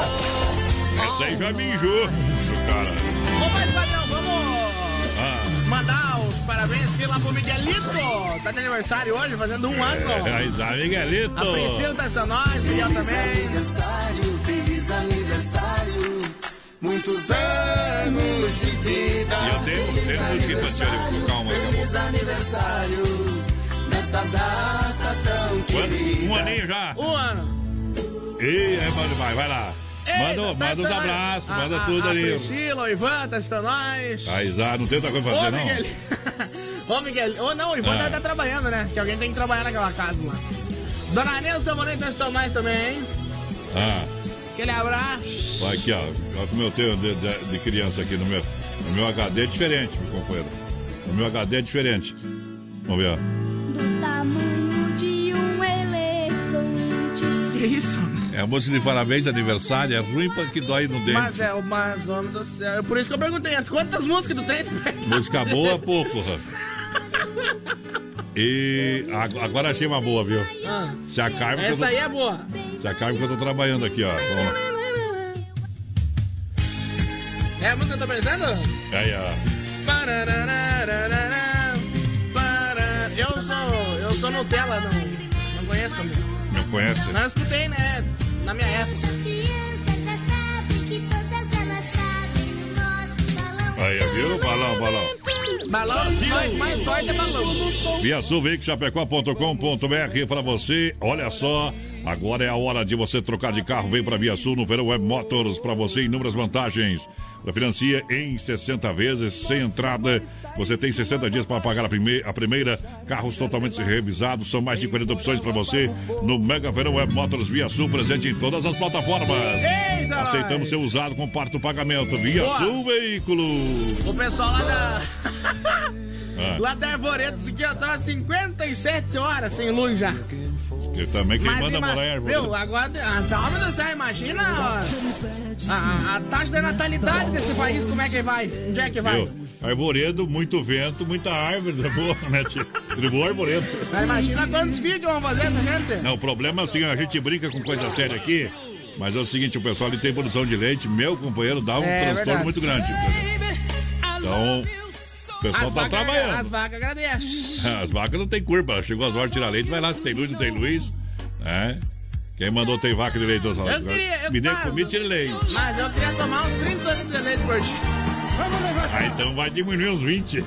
Essa aí já me enjoou. Cara. Ô, mas padrão, vamos Ah. mandar os parabéns aqui lá pro Miguelito. Tá de aniversário hoje, fazendo um ano. É, aí já, Miguelito. A Priscila tá sendo nós, Miguel também. aniversário, feliz aniversário. Muitos anos de vida. E eu tenho, tenho música infantil ali, vou colocar uma daqui a Feliz aniversário. Nesta data tão querida. Um aninho já? Um ano. Ih, aí, manda vai, vai lá. Manda, Eita, manda tá estando abraços, nós. manda A- a- tudo a ali. Priscila, o Ivan, tá estando nós. Aí já, não tem outra coisa pra Ô, fazer, não? Miguel. [LAUGHS] Ô, Miguel. Ô, não, o Ivan Ah. deve tá trabalhando, né? Que alguém tem que trabalhar naquela casa lá. Dona Nilson Moreira tá estando nós também, hein? Ah, Aquele abraço. vai aqui, ó. Olha como eu tenho de, de- de criança aqui no meu. No meu HD é diferente, meu companheiro. No meu HD é diferente. Vamos ver, ó. Do tamanho de um elefante. Que isso? É a música de parabéns, aniversário, é ruim pra que dói no dente. Mas é, mas, homem do céu. Por isso que eu perguntei antes, quantas músicas tu tem? Música boa, pouco. E ag- agora achei uma boa, viu? Ah, Se a Carmen. essa tô- aí é boa. Se a Carmen que eu tô trabalhando aqui, ó. Vamos. É a música que eu tô pensando? Aí, ó. Eu sou. Eu Nutella, não. Não conheço a música. Não conhece? Não escutei, né? Na minha época. Aí, viu? Balão, balão. Balão, mais, mais sorte é balão. ViaSulVeicochapecó.com.br para você. Olha só, agora é a hora de você trocar de carro. Vem para Via Sul no Verão Web Motors para você inúmeras vantagens. Financia em 60 vezes, sem entrada. Você tem 60 dias para pagar a, prime a primeira. Carros totalmente revisados. São mais de 40 opções para você no Mega Verão Web Motors Via Sul, presente em todas as plataformas. Eita, Aceitamos ser usado com parte do pagamento. Via Boa. Sul Veículo. O pessoal lá da. Ah, [LAUGHS] Lá da Arvoreto, isso aqui, ó, tá 57 horas sem luz já. Eu também quem manda ima- morar em Viu, agora, essa homem do céu, imagina ó, a, a- taxa de natalidade desse país, como é que vai? Onde é que vai? Viu? Arvoredo, muito vento, muita árvore. [LAUGHS] Boa, né, tio? Boa arvoredo. Mas imagina quantos filhos que vão fazer essa gente? Não, o problema é assim, a gente brinca com coisa séria aqui, mas é o seguinte, o pessoal ele tem produção de leite, meu companheiro dá um É, transtorno verdade. muito grande. Então, o pessoal As tá trabalhando. As vacas agradecem. As vacas não tem curva, chegou as horas de tirar leite, vai lá, se tem luz, não tem luz. né? Quem mandou tem vaca de leite? Eu queria. Eu, Me dê comida e tire leite. Mas eu queria tomar uns 30 litros de leite por dia. Ah, então vai diminuir uns 20.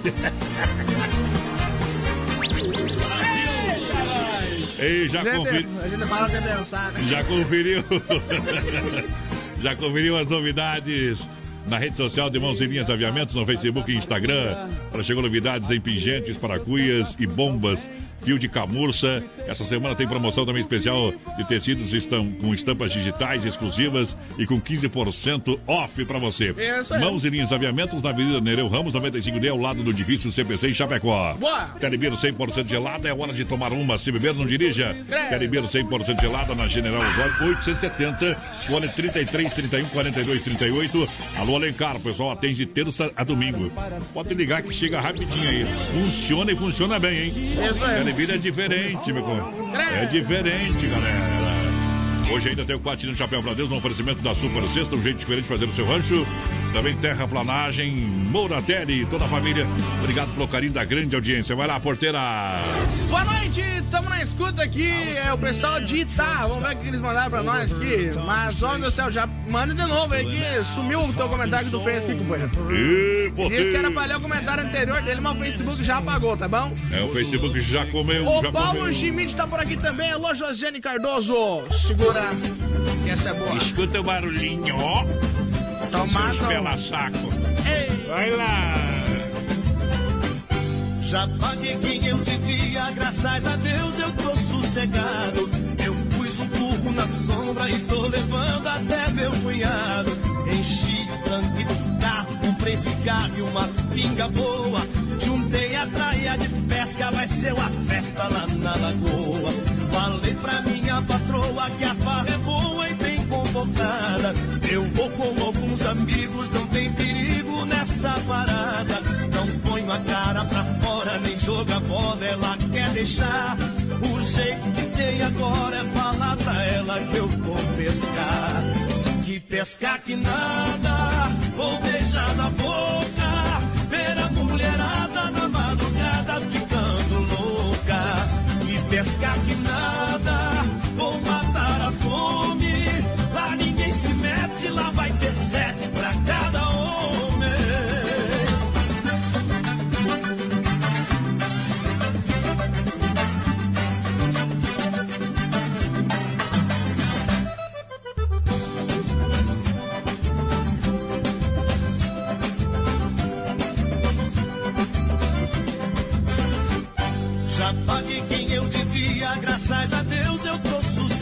Ei, já Gente, conferi... A gente fala sem pensar, né? Já conferiu? [LAUGHS] Já conferiu as novidades na rede social de Mãos e Linhas Aviamentos, no Facebook e Instagram. Para chegou novidades em pingentes, paracuias e bombas fio de camurça. Essa semana tem promoção também especial de tecidos estão com estampas digitais exclusivas e com 15% off para você. Isso aí. Mãos e linhas aviamentos na Avenida Nereu Ramos, 95D, ao lado do edifício CPC em Chapecó. Telebir 100% gelada, é hora de tomar uma. Se beber, não dirija. Telebir 100% gelada na General Osório 870, fone 33 31 42 38. Alô, Alencar, o pessoal atende terça a domingo. Pode ligar que chega rapidinho aí. Funciona e funciona bem, hein? Isso aí. Telebir é diferente, meu compadre. É diferente, galera. Hoje ainda tem o Platina Chapéu pra Deus no oferecimento da Super Sexta, um jeito diferente de fazer o seu rancho. Também terraplanagem, Mouratelli, toda a família. Obrigado pelo carinho da grande audiência. Vai lá, porteira. Boa noite, estamos na escuta aqui, é o pessoal de Itá, vamos ver o que eles mandaram pra nós aqui. Mas, ó meu céu, já manda de novo aí que sumiu o teu comentário fez aqui, companheiro. Disse que era pra ler o comentário anterior dele, mas o Facebook já apagou, tá bom? É, o Facebook já comeu, O já Paulo comeu. Schmidt tá por aqui também. Alô, Josiane Cardoso. Segura, que essa é boa. Escuta o barulhinho, ó. Tomado. Seus pela saco. Vai lá. Já paguei quem eu devia, graças a Deus eu tô sossegado. Eu pus um burro na sombra e tô levando até meu cunhado. Enchi o tanque do carro, comprei cigarro e uma pinga boa. Juntei a traia de pesca, vai ser uma festa lá na lagoa. Falei pra minha patroa que a a cara pra fora, nem joga bola, ela quer deixar. O jeito que tem agora é falar pra ela que eu vou pescar. Que pescar que nada, vou beijar na boca.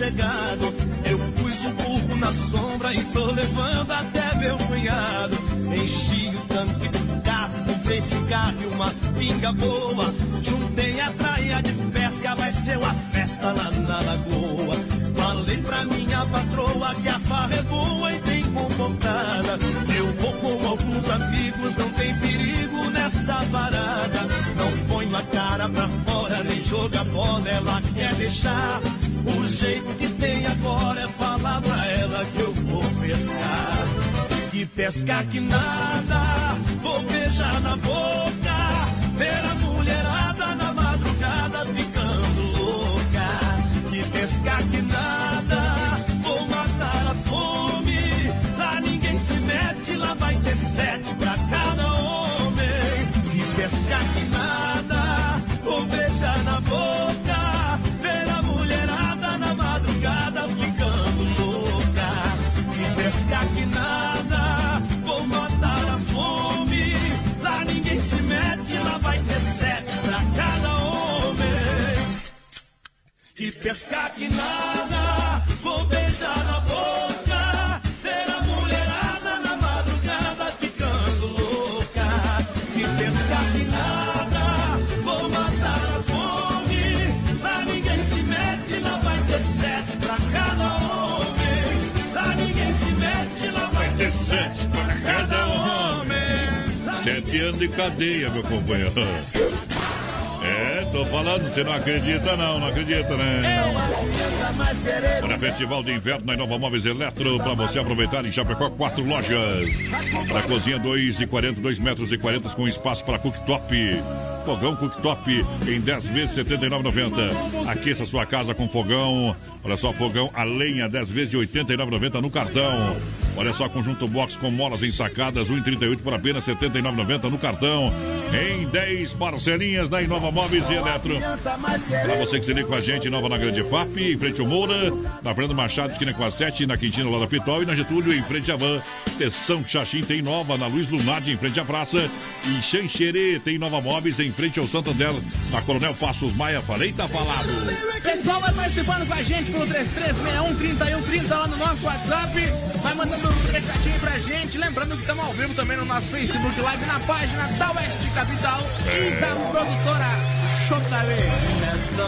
Sossegado. Eu pus o burro na sombra e tô levando até meu cunhado. Enchi o tanque do carro, comprei cigarro e uma pinga boa. Juntei a traia de pesca, vai ser uma festa lá na lagoa. Falei pra minha patroa que a farra é boa e bem convocada. Eu vou com alguns amigos, não tem perigo nessa parada. Não ponho a cara pra fora, nem joga bola, ela quer deixar. O jeito que tem agora é falar pra ela que eu vou pescar. Que pescar que nada, vou beijar na boca. Ver a mulherada pescar que nada, vou beijar na boca. Ver a mulherada na madrugada ficando louca. Que pescar que nada, vou matar a fome. Lá ninguém se mete, lá vai ter sete pra cada homem. Lá ninguém se mete, lá vai ter sete pra cada homem. Sete anos de cadeia, meu companheiro. É, tô falando, você não acredita não, não acredita, né? Olha, Festival de Inverno na Inova Móveis Eletro, para você aproveitar em Chapecó, quatro lojas. Para cozinha, 2 e 40, 2 metros e 40 com espaço para cooktop. Fogão cooktop em 10 vezes R$ 79,90. Aqueça sua casa com fogão. Olha só, fogão a lenha, 10 vezes R$ 89,90 no cartão. Olha só, conjunto box com molas ensacadas, 1,38 por apenas R$ 79,90 no cartão. Em 10 parcelinhas da Inova Móveis e Eletro. Para você que se liga com a gente, Nova na Grande FAP, em frente ao Moura, na Fernando Machado, esquina com a 7, na Quintina lá da Pitol e na Getúlio, em frente à Van. Teção Xaxim tem Nova, na Luiz Lunardi, em frente à praça. E Xanxerê tem Nova Móveis, em frente ao Santander, na Coronel Passos Maia. Falei, tá falado. Pessoal vai participando com a gente pelo 3361-3130 lá no nosso WhatsApp. Vai mandando um recadinho pra gente. Lembrando que estamos ao vivo também no nosso Facebook Live, na página da Oeste Capital e da produtora JB.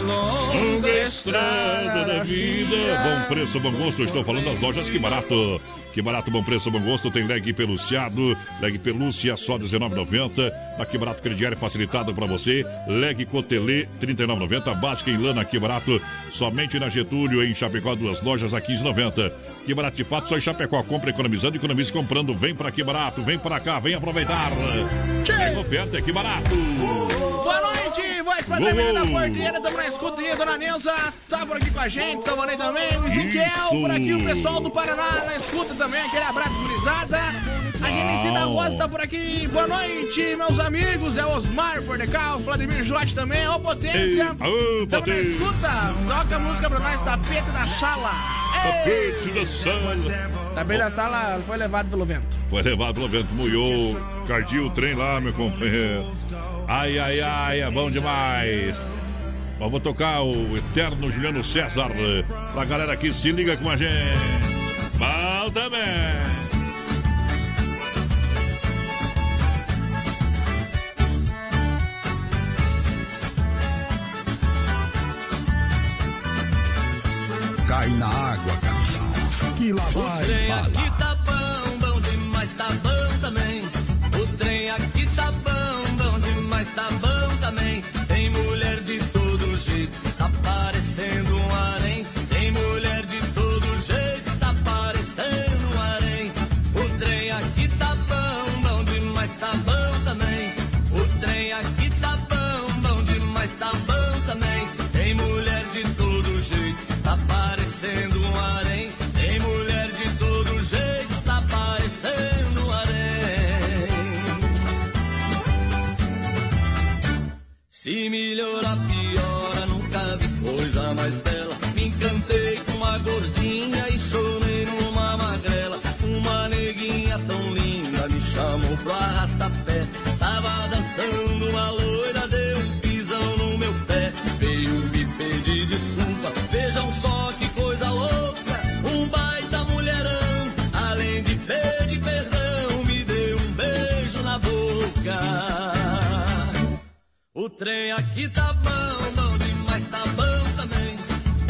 Longa estrada da vida. Bom preço, bom gosto. Estou falando das lojas Que Barato. Que barato, bom preço, bom gosto. Tem leg peluciado, leg pelúcia só R$19,90. Na Que Barato crediário facilitado para você. Leg cotelê R$39,90. Básica em lana Que Barato. Somente na Getúlio, em Chapecó, duas lojas a R$15,90. Que Barato de fato só em Chapecó. Compra economizando, economize comprando. Vem para Que Barato, vem para cá, vem aproveitar. Tem oferta, Que Barato. Voz pra Uou. da porteira, tamo na escuta aí, dona Neuza tá por aqui com a gente, Salvanei também, o Ezequiel por aqui, o pessoal do Paraná na escuta também, aquele abraço gurizada. A Genesi da Rosa tá por aqui, boa noite, meus amigos, é Osmar Fordecal, Vladimir Jote também, ó Potência. Ei, Tamo na escuta, toca a música pra nós, tapete da sala. Tapete da sala. Tapete da sala foi levado pelo vento. Foi levado pelo vento, moiou, cardiu o trem lá, meu companheiro. Ai, ai, ai, é bom demais. Ó, vou tocar o eterno Juliano César pra galera que se liga com a gente. Bom também. Cai na água, capitão. Que lá O vai trem aqui tá bom, bom demais, tá bom também. Se melhorar, piora, nunca vi coisa mais bela. Me encantei com uma gordinha e chorei numa magrela. Uma neguinha tão linda me chamou pro arrasta-pé. Tava dançando O trem aqui tá bom, bom demais, tá bom também.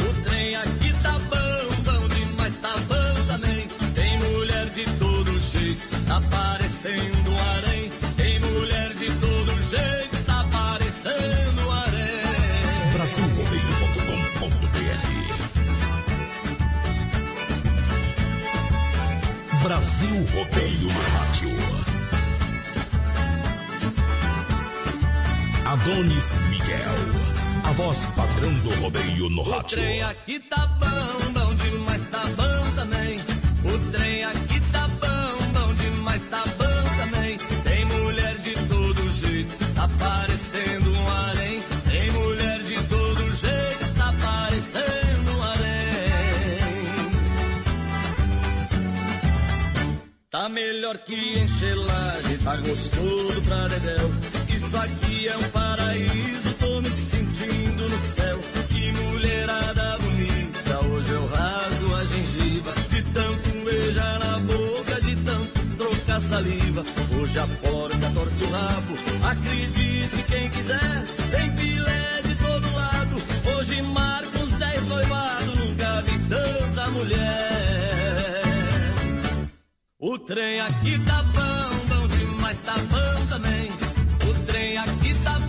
O trem aqui tá bom, bom demais, tá bom também. Tem mulher de todo jeito, tá parecendo um harém. Tem mulher de todo jeito, tá parecendo um harém. Brasilrodeio.com.br Brasil Rodeio Adonis Miguel, a voz padrão do rodeio no O rádio. trem aqui tá bom, bom demais, tá bom também. O trem aqui tá bom, bom demais, tá bom também. Tem mulher de todo jeito, tá parecendo um harém. Tem mulher de todo jeito, tá parecendo um harém. Tá melhor que enxelagem, tá gostoso pra dedéu. Aqui é um paraíso, tô me sentindo no céu. Que mulherada bonita, hoje eu rasgo a gengiva. De tanto beijar na boca, de tanto trocar saliva. Hoje a porca torce o rabo, acredite quem quiser. Tem filé de todo lado, hoje marca uns 10 noivados. Nunca vi tanta mulher. O trem aqui tá bom, bom demais, tá bom também. O trem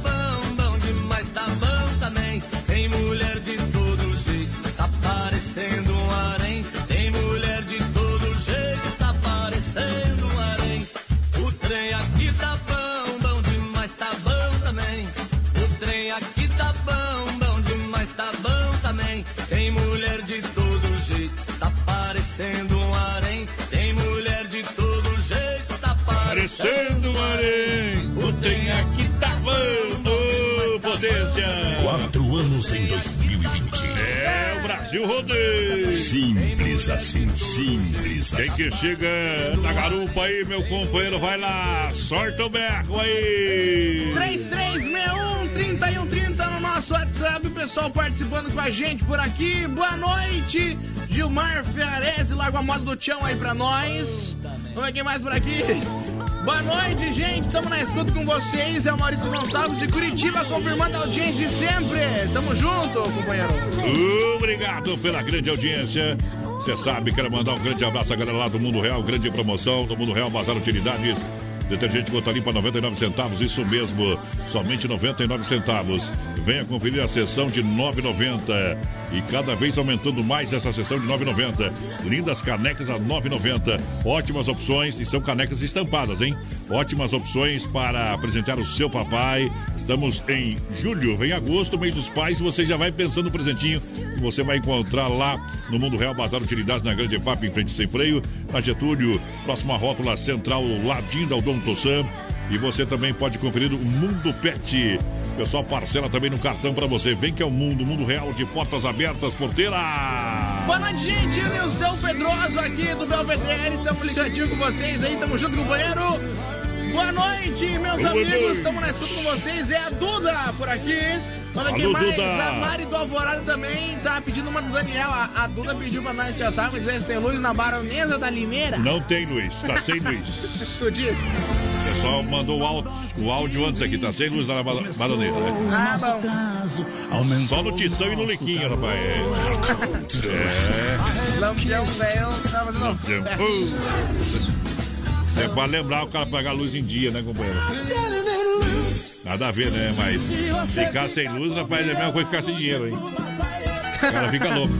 Quatro anos em 2020. É o Brasil Rodeio. Simples assim, simples Quem assim. que chega na garupa aí, meu companheiro, vai lá, sorte o berro aí. 3361-3130 no nosso WhatsApp. O pessoal participando com a gente por aqui. Boa noite, Gilmar Ferrarese. Larga a moda do Tião aí pra nós. Vamos ver quem mais por aqui. Boa noite, gente. Estamos na escuta com vocês. É o Maurício Gonçalves de Curitiba, confirmando a audiência de sempre. Tamo junto, companheiro. Obrigado pela grande audiência. Você sabe, quero mandar um grande abraço à galera lá do Mundo Real, grande promoção do Mundo Real Bazar Utilidades. Detergente gota limpa 99 centavos, isso mesmo, somente 99 centavos. Venha conferir a sessão de 9,90 e cada vez aumentando mais essa sessão de 9,90. Lindas canecas a 9,90. Ótimas opções e são canecas estampadas, hein? Ótimas opções para apresentar o seu papai. Estamos em julho, vem agosto, mês dos pais. Você já vai pensando no presentinho que você vai encontrar lá no Mundo Real Bazar Utilidades na Grande EFAP, em frente sem freio, na Getúlio, próxima rótula central, ladinho da Odon Tossan. E você também pode conferir o Mundo Pet. O pessoal parcela também no cartão para você. Vem que é o mundo, mundo real de portas abertas, porteira. Noite, gente. Nilson Pedroso aqui do Belvedere. Tamo ligadinho com vocês aí. Tamo junto, companheiro. Boa noite, meus Boa amigos. noite. Estamos na escuta com vocês. É a Duda por aqui. Olha quem mais. Duda. A Mari do Alvorada também tá pedindo uma do Daniel. A, a Duda pediu pra nós já sabe dizer se tem luz na baronesa da Limeira. Não tem luz, tá sem luz. [LAUGHS] tu disse. O pessoal mandou o áudio, o áudio antes aqui, tá sem luz na ba- baroneira, né? Ah, bom. Só no tição e no liquinho, rapaz. É. é. Lampião velho. Tá fazendo. Uh. É pra lembrar o cara pagar a luz em dia, né, companheiro? Nada a ver, né? Mas ficar sem luz, rapaz, é a mesma coisa que ficar sem dinheiro, hein? O cara fica louco.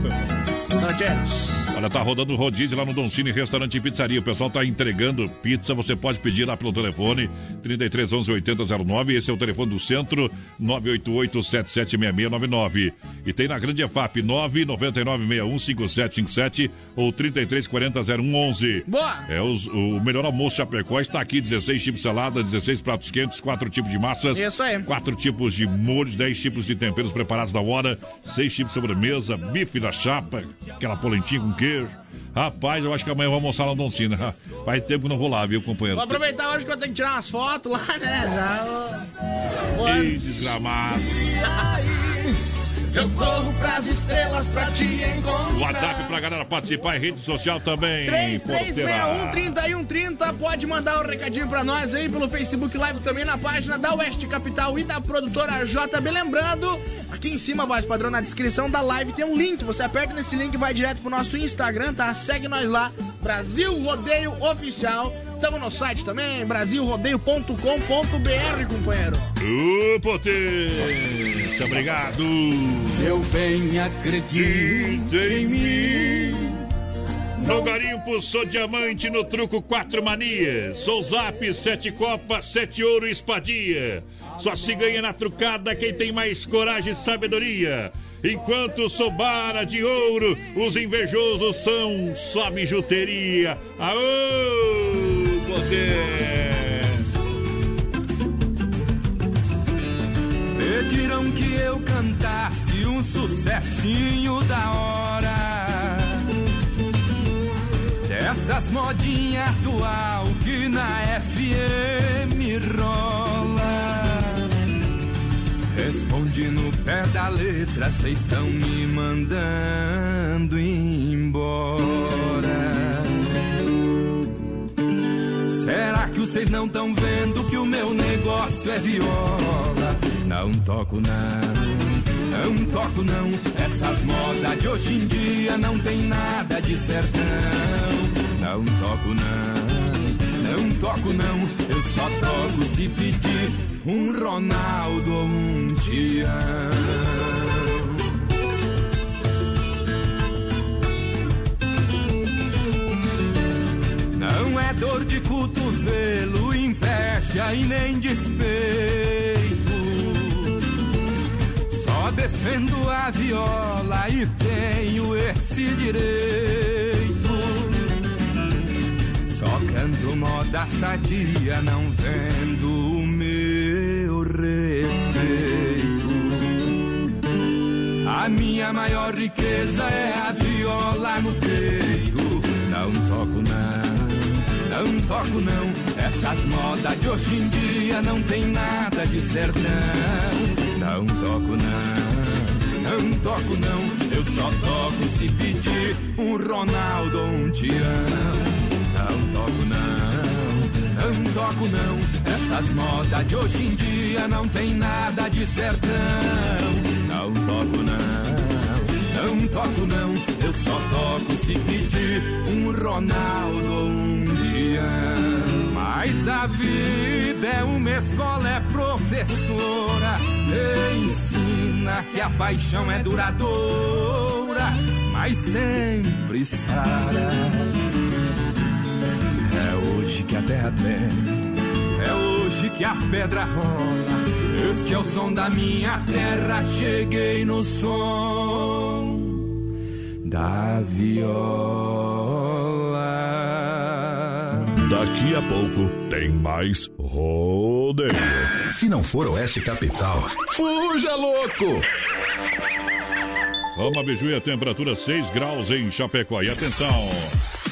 Olha, tá rodando rodízio lá no Don Cine Restaurante e Pizzaria. O pessoal tá entregando pizza. Você pode pedir lá pelo telefone 33 11 8009. Esse é o telefone do centro 988 776699. E tem na Grande EFAP 999615757 ou 33400111. Boa! É os- o melhor almoço Chapecó está aqui: 16 tipos de salada, 16 pratos quentes, 4 tipos de massas, Isso aí. 4 tipos de molhos, 10 tipos de temperos preparados na hora, 6 tipos de sobremesa, bife na chapa, aquela polentinha com queijo. Rapaz, eu acho que amanhã eu vou almoçar lá no Doncina. [LAUGHS] Faz tempo que não vou lá, viu, companheiro? Vou aproveitar hoje que eu tenho que tirar umas fotos lá, né? Já. Ei, desgramado. [LAUGHS] Eu corro pras estrelas pra te encontrar. WhatsApp pra galera participar em rede social também. porteira. 3361-3130. Pode mandar um recadinho pra nós aí pelo Facebook Live também na página da Oeste Capital e da produtora JB. Lembrando, aqui em cima, voz padrão, na descrição da live tem um link. Você aperta nesse link e vai direto pro nosso Instagram, tá? Segue nós lá, Brasil Rodeio Oficial. Tamo no site também, brasilrodeio.com.br, companheiro. Ô, potência, obrigado. Eu bem acredito em mim. No garimpo, sou diamante no truco quatro manias. Sou zap, sete copas, sete ouro e espadinha. Só se ganha na trucada quem tem mais coragem e sabedoria. Enquanto sou bara de ouro, os invejosos são só bijuteria. Aô, potência! Pediram que eu cantasse um sucessinho da hora. Dessas modinhas atual que na FM rola. Respondi no pé da letra, cês estão me mandando embora. Será que vocês não estão vendo que o meu negócio é viola? Não toco não, não toco não. Essas modas de hoje em dia não tem nada de sertão. Não toco não, não toco não. Eu só toco se pedir um Ronaldo ou um Tião. Não é dor de cotovelo, inveja e nem despeito. Só defendo a viola e tenho esse direito. Só Canto moda sadia, não vendo o meu respeito. A minha maior riqueza é a viola no peito. Não toco não, não toco não. Essas modas de hoje em dia não tem nada de sertão. Não toco não, não toco não. Eu só toco se pedir um Ronaldo ou um Tião. Não toco não, não toco não. Essas modas de hoje em dia não tem nada de sertão. Não toco não, não toco não. Eu só toco se pedir um Ronaldo ou um Tião. Mas a vida é uma escola, é professora. Ensina que a paixão é duradoura, mas sempre sara. É hoje que a terra treme, é hoje que a pedra rola. Este é o som da minha terra, cheguei no som da viola. Daqui a pouco tem mais rodeio. Se não for Oeste Capital, fuja louco! Rama Biju e a temperatura 6 graus em Chapecó. E atenção!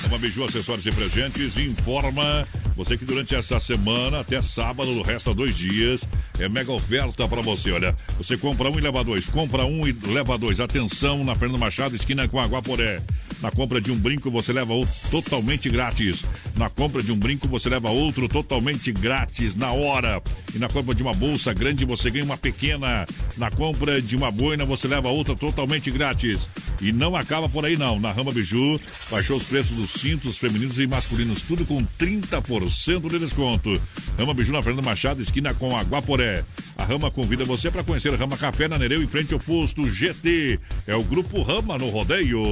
Rama Biju Acessórios e Presentes informa você que durante essa semana, até sábado, resta dois dias, é mega oferta para você. Olha, você compra um e leva dois. Compra um e leva dois. Atenção na Fernando Machado, esquina com Aguaporé. Na compra de um brinco, você leva outro totalmente grátis. Na compra de um brinco, você leva outro totalmente grátis na hora. E na compra de uma bolsa grande, você ganha uma pequena. Na compra de uma boina, você leva outra totalmente grátis. E não acaba por aí, não. Na Rama Biju, baixou os preços dos cintos femininos e masculinos, tudo com 30% de desconto. Rama Biju na Fernanda Machado, esquina com Aguaporé. A Rama convida você para conhecer a Rama Café na Nereu, em frente ao posto GT. É o Grupo Rama no Rodeio.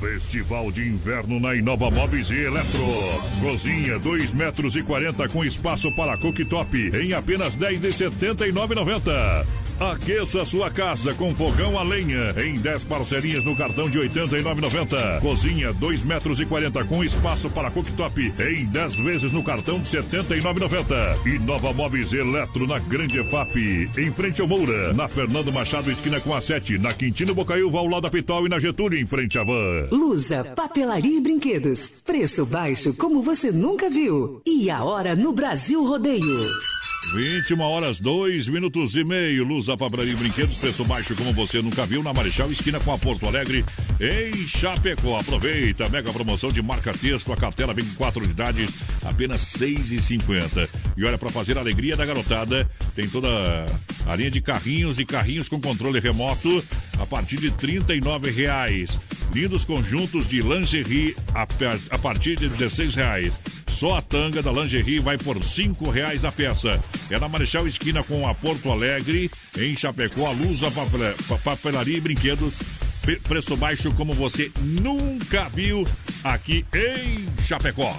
Festival de Inverno na Inova Móveis e Eletro. Cozinha 2 metros e 40 com espaço para cooktop em apenas 10 de 79,90. Aqueça sua casa com fogão a lenha em 10 parcelinhas no cartão de 89,90. Cozinha 2 metros e 40 com espaço para cooktop em 10 vezes no cartão de 79,90. E Nova Móveis Eletro na Grande EFAP, em frente ao Moura, na Fernando Machado esquina com a 7, na Quintino Bocaiúva ao lado da Pitol e na Getúlio em frente à Van. Lusa, papelaria e brinquedos. Preço baixo como você nunca viu. E a hora no Brasil Rodeio. 21 horas, 2 minutos e meio. Luz Papelaria e Brinquedos, preço baixo como você nunca viu, na Marechal, esquina com a Porto Alegre, em Chapecó. Aproveita, mega promoção de marca texto, a cartela vem com 4 unidades, apenas 6,50. E olha, para fazer a alegria da garotada, tem toda a linha de carrinhos e carrinhos com controle remoto a partir de 39 reais. Lindos conjuntos de lingerie a, a partir de 16 reais. Só a tanga da lingerie vai por cinco reais a peça. É na Marechal Esquina com a Porto Alegre, em Chapecó, a Lusa Papel- Pa- Papelaria e Brinquedos. Preço baixo como você nunca viu aqui em Chapecó.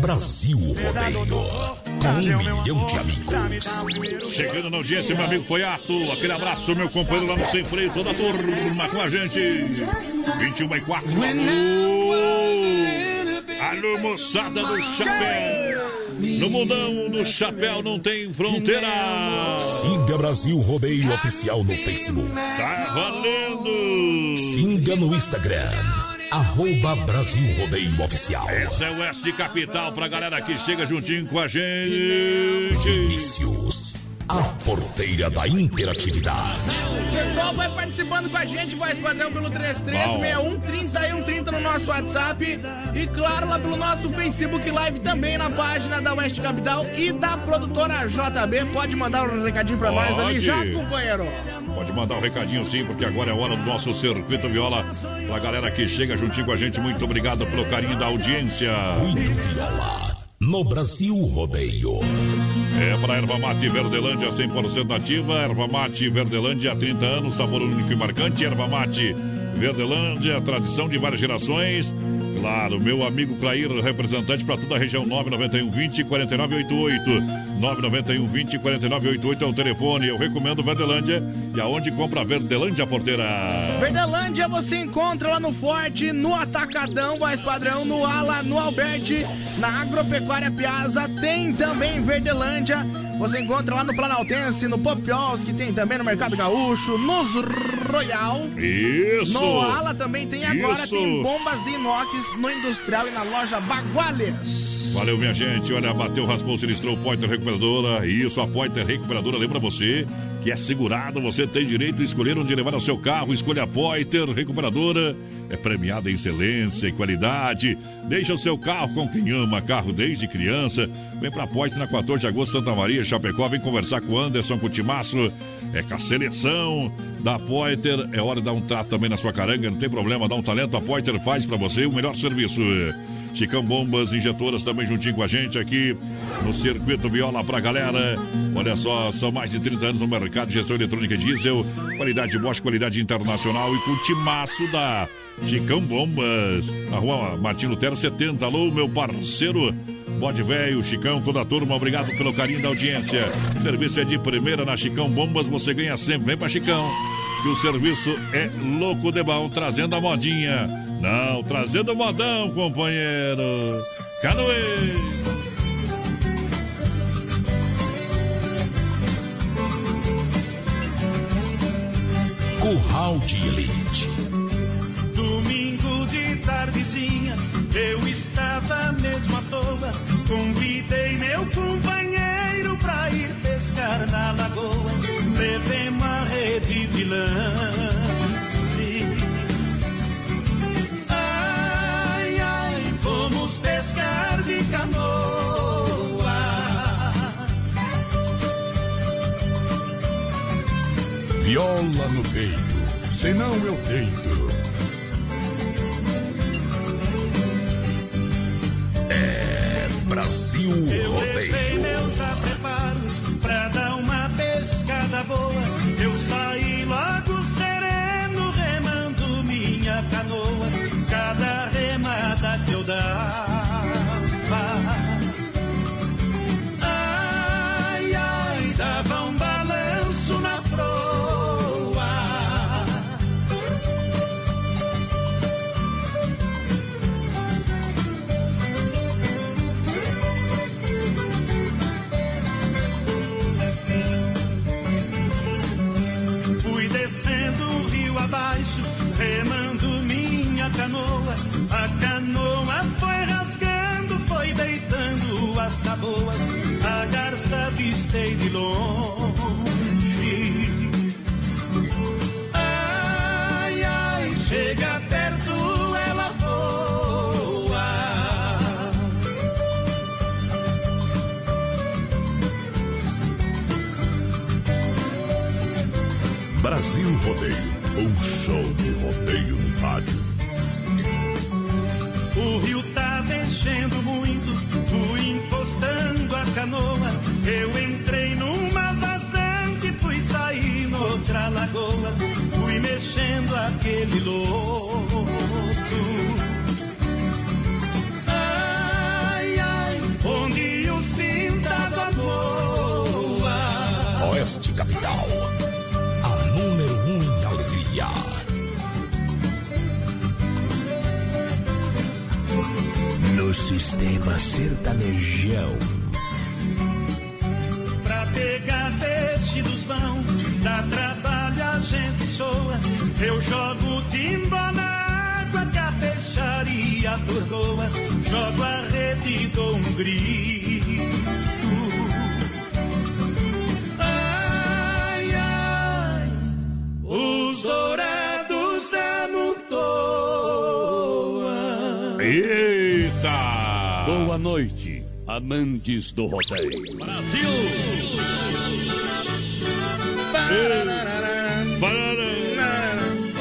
Brasil Rodeio. Com um milhão de amigos. Chegando na audiência, meu amigo foi ato. Aquele abraço, meu companheiro lá no Sem Freio, toda a turma com a gente. 21 e 4. Alô, alô moçada do chapéu. No mundão do chapéu não tem fronteira. Siga Brasil Rodeio Oficial no Facebook. Tá valendo. Siga no Instagram. Arroba Brasil Rodeio Oficial. Essa é o Oeste Capital pra galera que chega juntinho com a gente. Vinícius. A porteira da interatividade. O pessoal vai participando com a gente, voz padrão, pelo 3361-3130 no nosso WhatsApp. E claro, lá pelo nosso Facebook Live, também na página da Oeste Capital e da produtora JB. Pode mandar um recadinho pra nós ali Pode. já, companheiro. Pode mandar um recadinho sim, porque agora é hora do nosso Circuito Viola. Pra galera que chega juntinho com a gente, muito obrigado pelo carinho da audiência. Muito Viola, no Brasil Rodeio. É para Erva Mate Verdelândia 100% nativa. Erva Mate Verdelândia há 30 anos, sabor único e marcante. Erva Mate Verdelândia, tradição de várias gerações. Claro, meu amigo Clair, representante para toda a região 991 20 4988. 991 20 4988 é o telefone. Eu recomendo Verdelândia e aonde compra Verdelândia Porteira. Verdelândia você encontra lá no Forte, no Atacadão, voz padrão, no Ala, no Alberti, na Agropecuária Piazza, tem também Verdelândia. Você encontra lá no Planaltense, no Popiols, que tem também no Mercado Gaúcho, nos Royal. Isso! No Ala também tem agora, Isso! tem bombas de inox no Industrial e na loja Baguales. Valeu, minha gente. Olha, bateu, raspou, sinistrou, Poiter Recuperadora. Isso, a Poiter Recuperadora lembra você que é segurado. Você tem direito a escolher onde levar o seu carro. Escolha a Poiter Recuperadora. É premiada em excelência e qualidade. Deixa o seu carro com quem ama carro desde criança. Vem pra Poiter na 14 de agosto, Santa Maria, Chapecó. Vem conversar com o Anderson Cutimaço. É com a seleção da Poiter. É hora de dar um trato também na sua caranga. Não tem problema, dá um talento. A Poiter faz pra você o melhor serviço. Chicão Bombas Injetoras também juntinho com a gente aqui no Circuito Viola pra galera. Olha só, são mais de 30 anos no mercado de gestão eletrônica diesel. Qualidade Bosch, qualidade internacional e com timaço da Chicão Bombas. Na rua Martino Lutero 70. Alô, meu parceiro. Bode velho, Chicão, toda a turma, obrigado pelo carinho da audiência. O serviço é de primeira na Chicão Bombas, você ganha sempre. Vem pra Chicão que o serviço é louco de bom, trazendo a modinha. Não, trazendo o modão, companheiro. Canoe! Curral de Elite. Domingo de tardezinha, eu estava mesmo à toa. Convidei meu companheiro pra ir pescar na lagoa. Levei uma rede de lance. Pescar de canoa. Viola no peito, senão eu deito. É Brasil Eu Rodeio. meus preparos pra dar uma pescada boa. Eu saí logo sereno, remando minha canoa. Cada remada que eu dava. Avistei de longe. Ai, ai, chega perto, ela voa. Brasil Rodeio, um show de rodeio no rádio. O rio tava enchendo muito, canoa. Eu entrei numa vazante, fui sair noutra lagoa. Fui mexendo aquele louco. Ai, ai, onde os pintados voam. Oeste Capital. A número um em alegria. No sistema sertanejão pegar vestidos vão, dá trabalho a gente soa. Eu jogo timba na água que a peixaria turboa, jogo a rede e dou um grito. Ai, ai, os dourados é no toa. Eita! Boa noite amantes do rodeio. Brasil!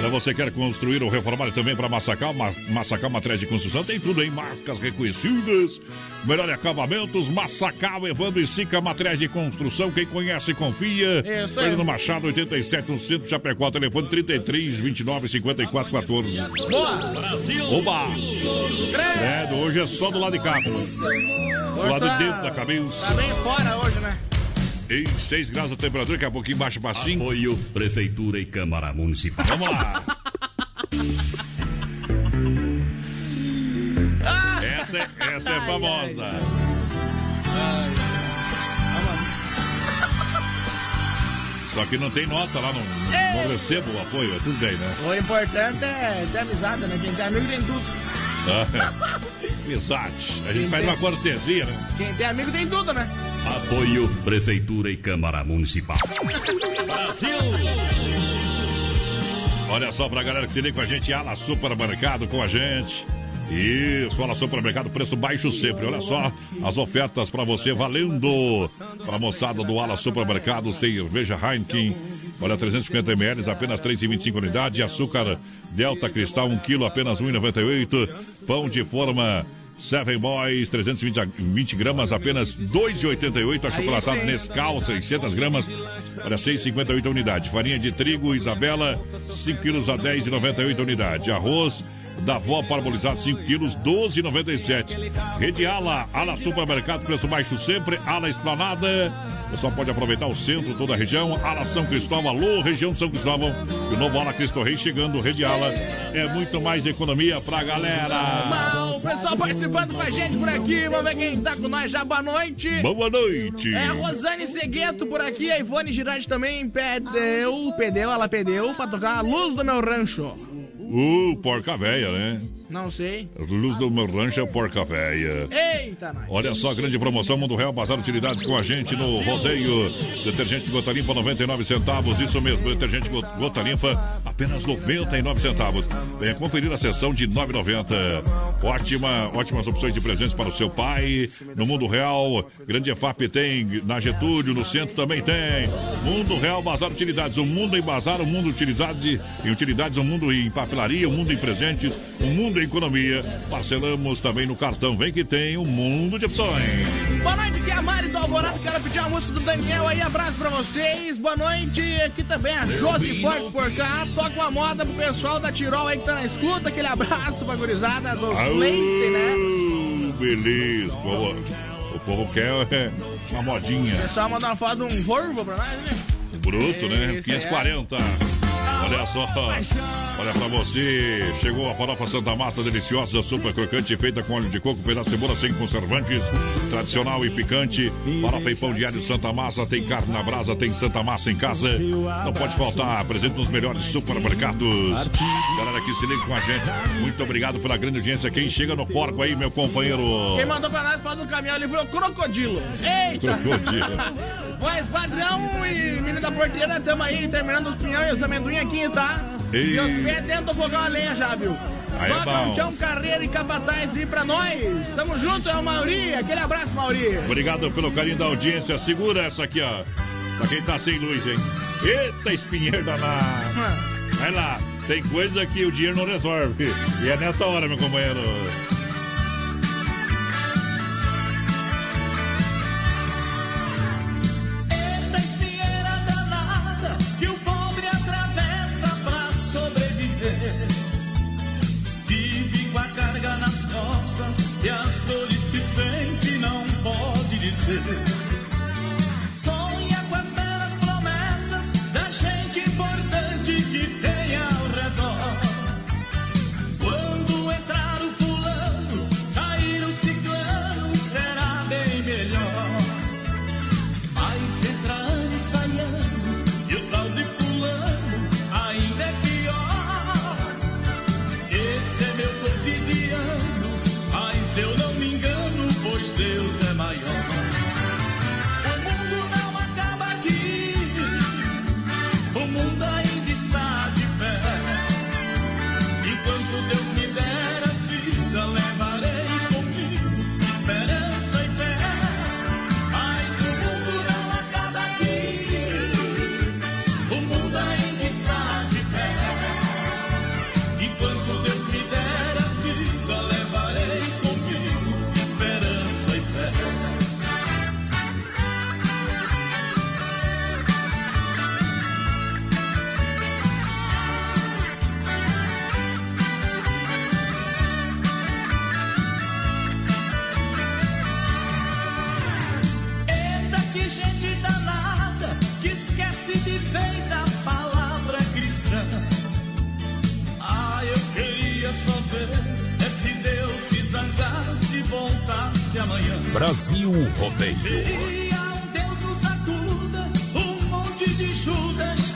Olha, você quer construir ou reformar também para Massacal? Ma Massacal Matriz de Construção tem tudo em marcas reconhecidas, melhor acabamentos. Massacal, Evandro e Sica Matriz de Construção. Quem conhece, confia. Isso aí. Fernando Machado, 87, no centro de Chapecó. Telefone 33 29 54 14. Boa! Brasil! Oba! Credo, hoje é só do lado de cá. Do lado de dentro da cabeça. Tá bem fora hoje, né? Em 6 graus a temperatura, daqui a pouquinho baixa para 5. Apoio Prefeitura e Câmara Municipal. Vamos lá. [LAUGHS] Essa é, essa é famosa. Só que não tem nota lá, não, não recebo o apoio, é tudo bem, né? O importante é ter amizade, né? Quem tem amigo tem tudo. Ah, [LAUGHS] Amizade. A gente faz uma cortesia, né? Quem tem amigo tem tudo, né? Apoio Prefeitura e Câmara Municipal. Brasil! Olha só pra galera que se liga com a gente, Ala Supermercado com a gente. Isso, Ala Supermercado, preço baixo sempre. Olha só as ofertas pra você valendo. Pra moçada do Ala Supermercado, cerveja Heineken. Olha, 350 ml, apenas 3,25 unidade. Açúcar Delta Cristal, 1 kg, apenas 1,98. Pão de forma Seven Boys, 320 20 gramas, apenas 2,88. Achocolatado. Nescau, 600 gramas, olha, 6,58 unidade. Farinha de trigo, Isabela, 5 quilos a 10,98 unidade. Arroz da vó parbolizado, 5 quilos, 12,97. Rede Ala, Ala Supermercado, preço baixo sempre. Ala Esplanada, você só pode aproveitar o centro, toda a região. Ala São Cristóvão, alô, região de São Cristóvão. E o novo Ala Cristo Rei chegando, Rede Ala. É muito mais economia pra galera. Bom, pessoal participando com a gente por aqui. Vamos ver quem tá com nós já. Boa noite. Boa noite. É Rosane Segueto por aqui. A Ivone Girardi também pedeu, pedeu, ela pedeu pra tocar a luz do meu rancho. Uh, porca véia, né? Não sei. Luz do meu rancho é porca véia. Eita, nós. Olha só, grande promoção Mundo Real Bazar Utilidades com a gente no rodeio. Detergente Gota Limpa, 99 centavos. Isso mesmo, detergente Go- Gota Limpa, apenas 99 centavos. Venha conferir a sessão de 9,90. Ótima, ótimas opções de presentes para o seu pai. No Mundo Real, Grande EFAP tem, na Getúlio, no centro também tem. Mundo Real Bazar Utilidades, um mundo em bazar, um mundo utilidade, em utilidades, um mundo em papelaria, um mundo em presentes, um mundo economia. Parcelamos também no cartão. Vem que tem um mundo de opções. Boa noite, aqui é a Mari do Alvorado. Quero pedir a música do Daniel aí. Abraço pra vocês. Boa noite. Aqui também a Josi Forte por cá. Toca uma moda pro pessoal da Tirol aí que tá na escuta. Aquele abraço pra gurizada dos Leite, né? Beleza. O povo, o povo quer é, uma modinha. O pessoal mandou uma foto de um Volvo pra nós, né? Bruto, né? Esse é. 540. Olha só, olha pra você. Chegou a farofa Santa Massa deliciosa, super crocante, feita com óleo de coco, pedaço de cebola sem conservantes, tradicional e picante. Farofa e pão diário Santa Massa, tem carne na brasa, tem Santa Massa em casa. Não pode faltar, presente nos melhores supermercados. Galera que se liga com a gente, muito obrigado pela grande audiência. Quem chega no porco aí, meu companheiro? Quem mandou pra nós foto do caminhão ali foi o Crocodilo. Eita! Crocodilo. [LAUGHS] Mas, padrão e menino da porteira, tamo aí terminando os pinhão e os amendoim aqui, tá? Ei. E os pés dentro do fogão a lenha já, viu? Aí é Toca bom. um tchão carreira e capataz aí pra nós. Tamo junto, é o Mauri. Aquele abraço, Mauri. Obrigado pelo carinho da audiência. Segura essa aqui, ó. Pra quem tá sem luz, hein? Eita, espinheiro danado. [LAUGHS] Vai lá. Tem coisa que o dinheiro não resolve. E é nessa hora, meu companheiro. Brasil Rodeio. Seria um Deus nos acuda, um monte de Judas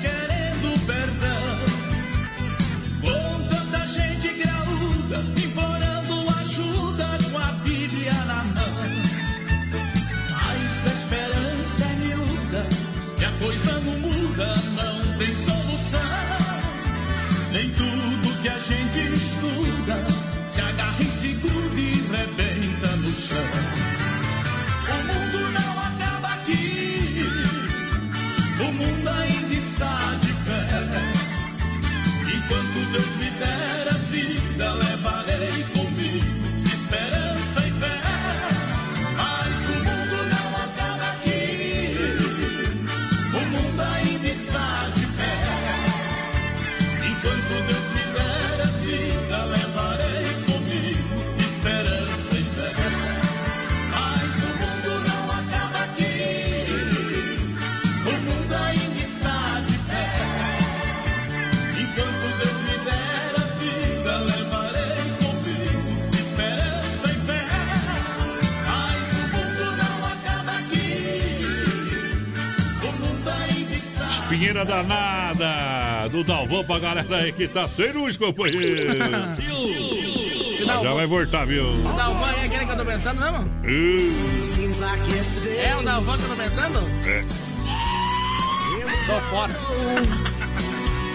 pra galera aí que tá sem luz, companheiro. Já vai voltar, viu? O Dalvão é aquele que eu tô pensando mesmo? Uh, É o Dalvão que eu tô pensando? é. Tô fora.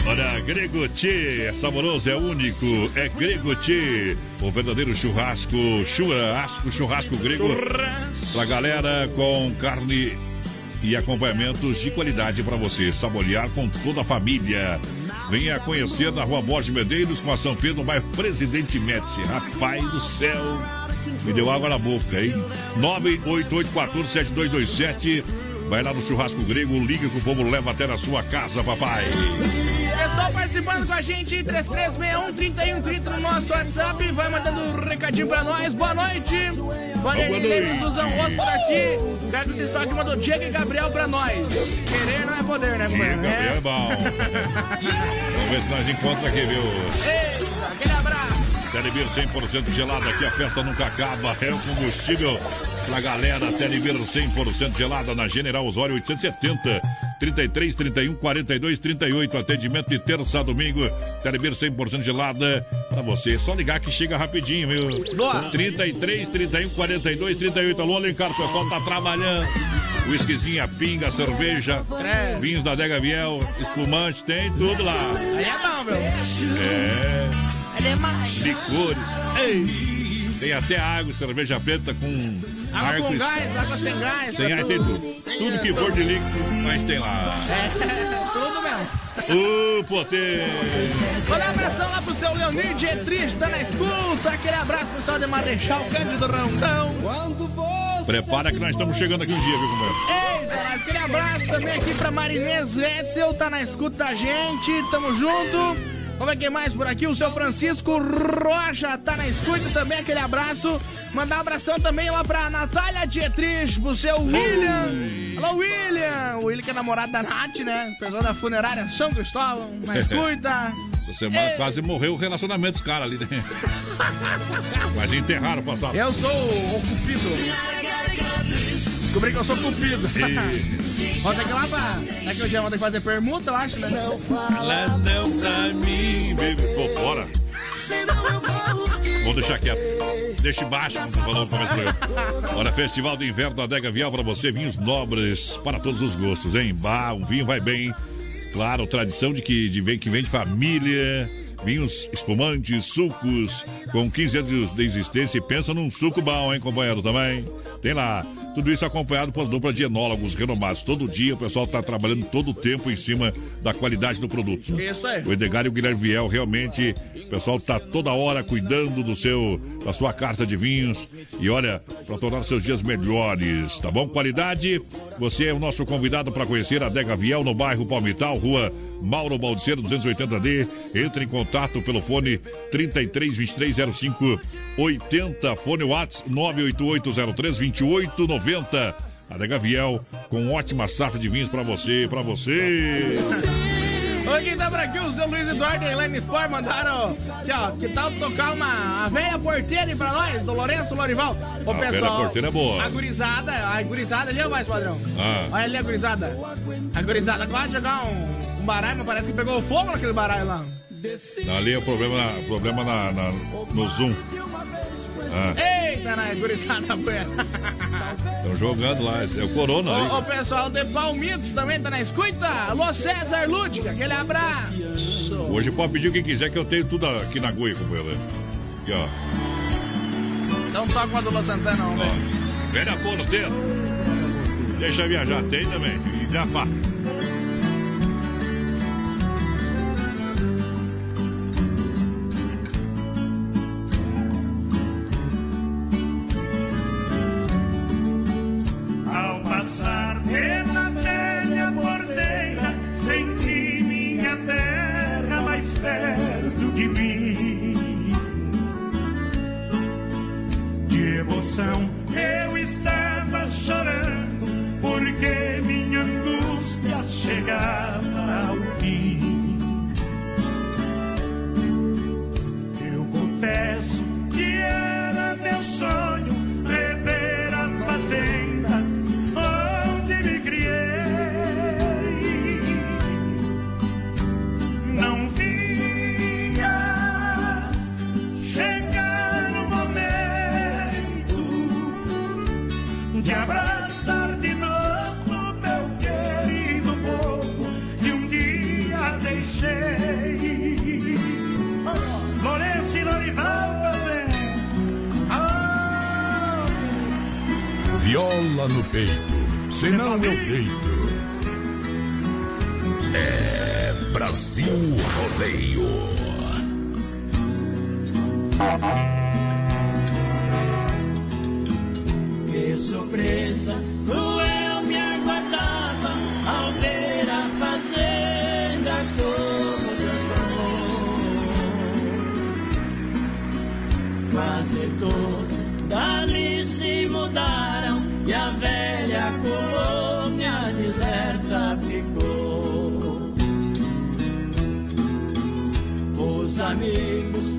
Olha, Grego Tchê, é saboroso, é único, é Grego Tchê, o verdadeiro churrasco, churrasco, churrasco grego, pra galera com carne e acompanhamentos de qualidade para você saborear com toda a família. Venha conhecer na Rua Borges Medeiros com a São Pedro, bairro Presidente Médici. Rapaz do céu, me deu água na boca, hein? 988147227. Vai lá no churrasco grego, liga que o povo leva até na sua casa, papai. Pessoal participando com a gente, 3361-3130 no nosso WhatsApp. Vai mandando um recadinho pra nós. Boa noite. Vanderlei Lemos dos Amos por aqui. Que vocês toquem uma do Diego e Gabriel pra nós. Querer não é poder, né, Diego? Gabriel é É. bom. [LAUGHS] Vamos ver se nós encontramos aqui, viu? Eita, aquele abraço. Telebir 100% gelada, aqui a festa nunca acaba. É o combustível pra galera. Telebir 100% gelada na General Osório 870. 33, 31, 42, 38. Atendimento de terça a domingo. Telebir 100% gelada pra você. Só ligar que chega rapidinho, viu? Boa. 33, 31, 42, 38. Alô, Alencar, o pessoal tá trabalhando. Whiskyzinha, pinga, cerveja, É. vinhos da Dega Viel, espumante, tem tudo lá. Aí é bom, meu. É. É demais. Licores. Ei. Tem até água, cerveja preta com Água com gás, água sem gás. Sem ar tem tudo. Tudo que for de líquido, mas tem lá. É, [LAUGHS] tudo mesmo. Potê! Manda um abração lá pro seu Leonir Dietrich, tá na escuta. Aquele abraço pro pessoal de Marechal Cândido Rondão. Prepara que nós estamos chegando aqui um dia, viu, companheiro? Eita, nós aquele abraço também aqui pra Marinês Wetzel, tá na escuta da gente, tamo junto. Vamos ver quem mais por aqui, o seu Francisco Rocha tá na escuta também, aquele abraço. Mandar um abração também lá pra Natália Dietrich, pro seu William. Alô, William! O William que é namorado da Nath, né? Pessoal da funerária São Cristóvão, na escuta. Essa semana quase morreu o relacionamento dos caras ali, né? Mas enterraram o passado. Eu sou o Cupido. Descobri que eu sou Cupido. Vamos [LAUGHS] ter que pra. É que hoje vamos ter que fazer permuta, eu acho, né? [LAUGHS] Fala não pra mim, baby. Pô, bora. Vou deixar quieto. Deixa embaixo, como falou no começo do programa. Olha, Festival do Inverno da Adega Vial pra você, vinhos nobres para todos os gostos, hein? Bah, um vinho vai bem. Claro, tradição de que, de, vem- que vem de família. Vinhos espumantes, sucos, com 15 anos de existência. E pensa num suco bom, hein, companheiro, também. Tem lá. Tudo isso acompanhado por dupla de enólogos renomados. Todo dia o pessoal está trabalhando todo o tempo em cima da qualidade do produto. Isso aí. O Edgar e o Guilherme Viel, realmente, o pessoal está toda hora cuidando do seu, da sua carta de vinhos. E olha, para tornar seus dias melhores, tá bom? Qualidade, você é o nosso convidado para conhecer a Adega Viel no bairro Palmital, rua Mauro Baldiceiro 280D. Entre em contato pelo fone 33 23 05 80, fone WhatsApp 98803 2890. Adega Viel, com ótima safra de vinhos pra você, pra você. Oi, quem tá por aqui? O seu Luiz Eduardo e a Elaine Sport mandaram. Ó, que tal tocar uma a velha porteira pra nós, do Lourenço Lorival? Ô, A velha porteira é boa. A gurizada, a gurizada ali, ó, mais padrão. Ah. Olha ali a gurizada. A gurizada de jogar um, um baralho, mas parece que pegou fogo naquele baralho lá. Ali é o problema, problema na, na- no Zoom. Ah, Eita, né, gurizada boa. Estão jogando lá, é o Corona aí. O, o pessoal de Palmitos também tá na escuta. Alô, César Lúdica, aquele abraço. Hoje pode pedir o que quiser que eu tenho tudo aqui na Goia, companheiro. Aqui, ó. Não toca uma do Lua Santana, não, velho. Velha pô no dedo. Deixa viajar, tem também. E já pá. Amigos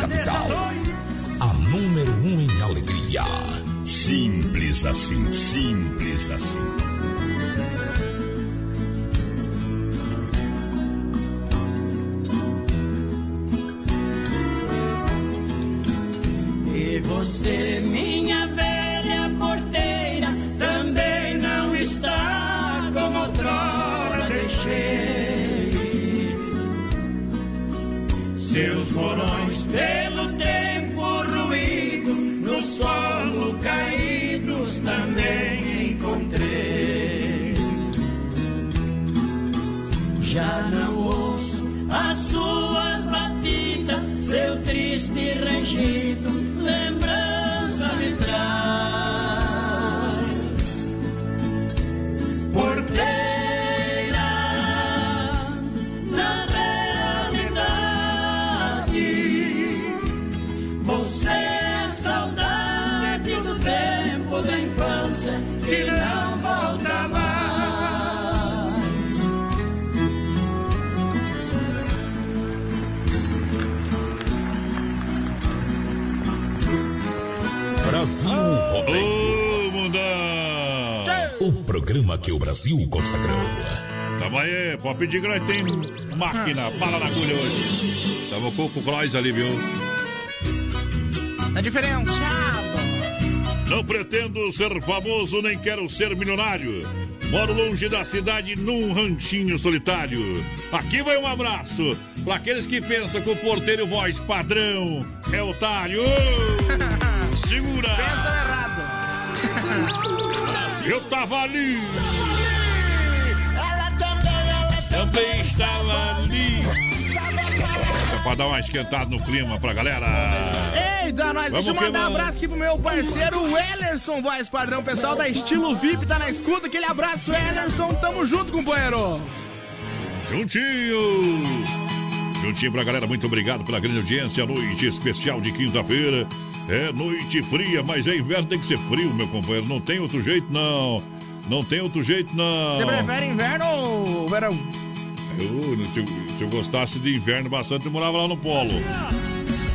Capital. A número um em alegria. Simples assim, simples assim. E você, minha que o Brasil consagrou. Tamo aí, pedir que nós tem máquina, bala na agulha hoje. Tamo com o Croix ali, viu? É diferenciado. Não pretendo ser famoso, nem quero ser milionário. Moro longe da cidade, num ranchinho solitário. Aqui vai um abraço para aqueles que pensam que o porteiro voz padrão é otário. [LAUGHS] Segura! Errado. Eu tava ali. Ela também, ela Também estava ali. Pra dar uma esquentada no clima pra galera. Eita, nós, Vamos deixa eu mandar um abraço aqui pro meu parceiro o Ellerson, voz padrão, pessoal da Estilo VIP, tá na escuta. Aquele abraço, Ellerson, tamo junto, companheiro. Juntinho! Juntinho pra galera, muito obrigado pela grande audiência. Noite especial de quinta-feira. É noite fria, mas é inverno, tem que ser frio, meu companheiro. Não tem outro jeito, não. Não tem outro jeito, não. Você prefere inverno ou verão? Eu, se, eu, se eu gostasse de inverno bastante, eu morava lá no Polo.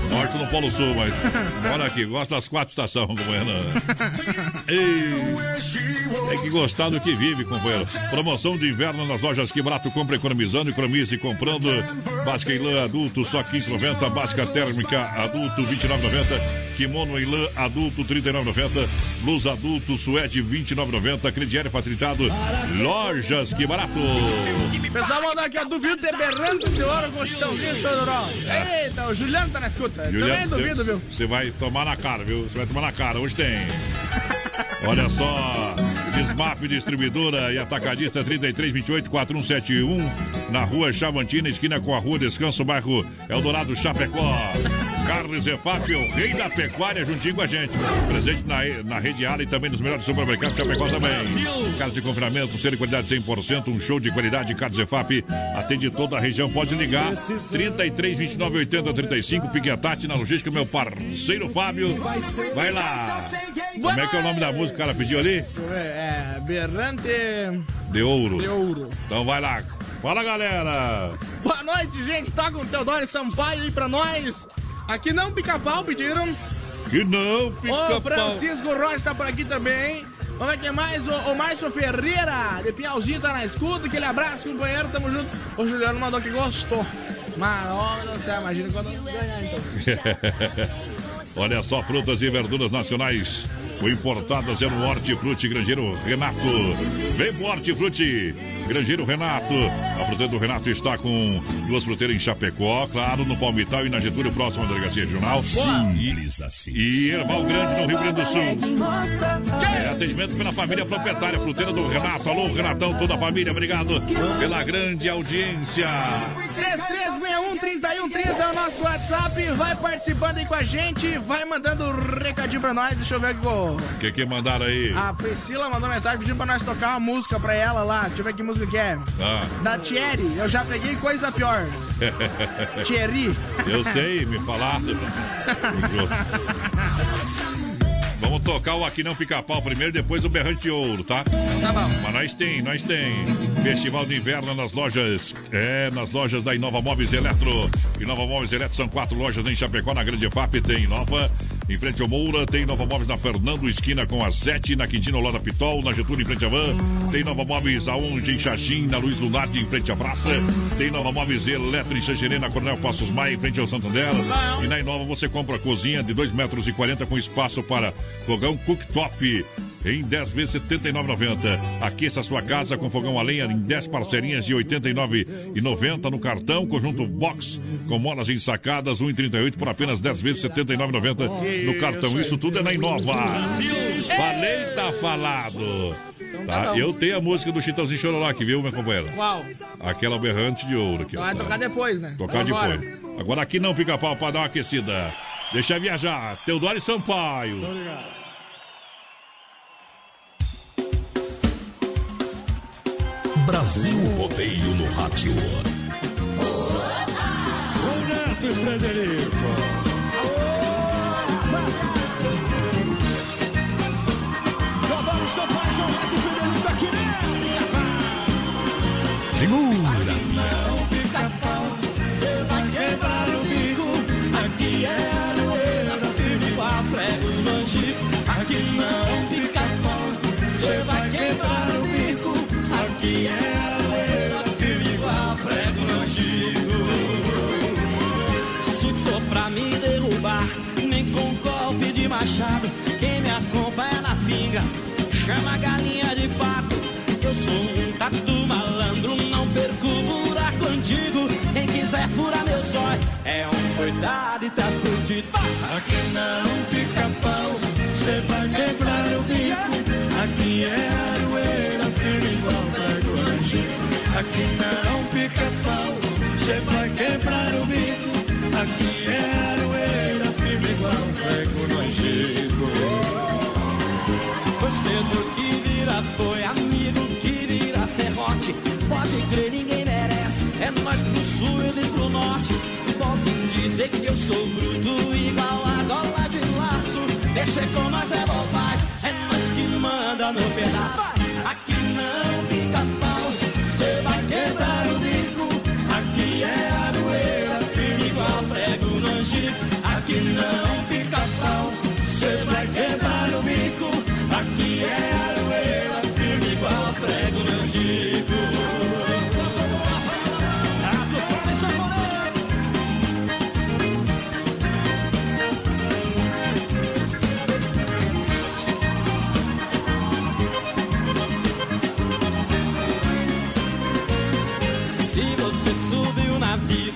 Norte no Polo Sul, mas [LAUGHS] mora aqui, gosto das quatro estações, companheiro. Ei, tem que gostar do que vive, companheiro. Promoção de inverno nas lojas Que Barato. Compra economizando, economize comprando. Básica em lã adulto, só 15,90. Básica térmica adulto, 29,90. Kimono em lã adulto, 39,90. Blusa adulto, suede, 29,90. Crediário facilitado. Lojas Que Barato. Pessoal mandou aqui, duvido ter berrando de chitãozinho chororó. Eita, o Juliano tá na escuta. Também duvido, viu? Você vai tomar na cara, viu? Você vai tomar na cara. Hoje tem. Olha só. Desmap Distribuidora e Atacadista 3328 4171 na rua Chavantina, esquina com a rua Descanso, bairro Eldorado Chapecó. Carlos Zefap, o rei da pecuária, juntinho com a gente. Presente na, na rede Ala e também nos melhores supermercados Chapecó também. Casa de confinamento, ser de qualidade 100%, um show de qualidade. Carlos Zefap atende toda a região. Pode ligar 33 29 80 35. Piquetate na logística, meu parceiro Fábio. Vai lá. Como é que é o nome da música que o cara pediu ali? Ver, É, berrante De ouro. de ouro. Então vai lá. Fala, galera. Boa noite, gente. Tá com o Teodoro Sampaio aí pra nós. Aqui não pica-pau, pediram. Que não, Ô, pica-pau. Francisco Rocha tá por aqui também. Vamos ver quem mais? O, o Márcio Ferreira, de Piauzinho, tá na escuta. Aquele abraço, companheiro, tamo junto. O Juliano mandou que gostou. Mas, ó, não sei, imagina quando ganhar, então. [LAUGHS] Olha só, frutas e verduras nacionais. O importadas é no Hortifruti Grangeiro Renato. Vem pro Hortifruti Grangeiro Renato. A fruteira do Renato está com duas fruteiras em Chapecó, claro, no Palmital e na Getúlio, próximo à delegacia regional. Simples assim. E Erval Grande, no Rio Grande do Sul. É, atendimento pela família proprietária, fruteira do Renato. Alô, Renatão, toda a família, obrigado pela grande audiência. 3361-3130 é o nosso WhatsApp. Vai participando aí com a gente. Vai mandando um recadinho pra nós. Deixa eu ver aqui. o- O que que mandaram aí? A Priscila mandou mensagem pedindo pra nós tocar uma música pra ela lá. Deixa eu ver que música que é. Ah. Da Thierry. Eu já peguei coisa pior. [LAUGHS] Thierry. Eu sei, me falaram. [LAUGHS] Vamos tocar o Aqui Não Pica-Pau primeiro, depois o Berrante de Ouro, tá? Tá bom. Mas nós tem, nós tem. Festival de Inverno nas lojas, é, nas lojas da Inova Móveis Eletro. Inova Móveis Eletro são quatro lojas em Chapecó, na Grande FAP tem Inova. Em frente ao Moura, tem Nova Móveis na Fernando, esquina com a 7, na Quintino, ao lado da Pitol, na Getúlio, em frente à Van. Tem Nova Móveis aonde em Xaxim, na Luiz Lunardi, em frente à praça. Tem Nova Móveis Eletro em Xanxerê, na Coronel Passos Maia, em frente ao Santander. E na Inova você compra cozinha de 2,40 metros e 40 com espaço para fogão cooktop. Em 10 vezes R$ 79,90. Aqueça a sua casa com fogão a lenha em 10 parcerinhas de R$ 89,90 no cartão. Conjunto box com molas ensacadas, 1,38 por apenas 10 vezes R$ 79,90 no cartão. Isso tudo é na Inova. Falei, tá falado. Tá? Eu tenho a música do Chitãozinho Chororó aqui, viu, meu companheiro? Qual? Aquela berrante de ouro aqui. ó, Vai tá? tocar depois, né? Tocar Agora. depois. Agora aqui não pica pau pra dar uma aquecida. Deixa viajar. Teodoro e Sampaio. Brasil Rodeio no Rádio. Neto e Frederico. Segura. Não fica pau, você vai quebrar o bico. Aqui é aroeira, firme com a prego e manjico. Aqui não fica pau, você vai quebrar o bico. Aqui é aroeira, firme com a prego e manjico. Se for pra me derrubar, nem com golpe de machado. Quem me acompanha na pinga, chama a galinha de pato. Eu sou um tatu malandro, perco o buraco antigo. Quem quiser furar meu zóio é um coitado e tá fudido. Aqui não fica pau, cê vai quebrar o bico. Aqui é aroeira, firme igual barco antigo. Aqui não fica pau, cê vai quebrar o bico. Aqui é aroeira, firme igual barco Pode crer, ninguém merece. É nós pro sul eles pro norte. Podem dizer que eu sou bruto igual a gola de laço. Deixa com nós é bobagem. É nós que manda no pedaço.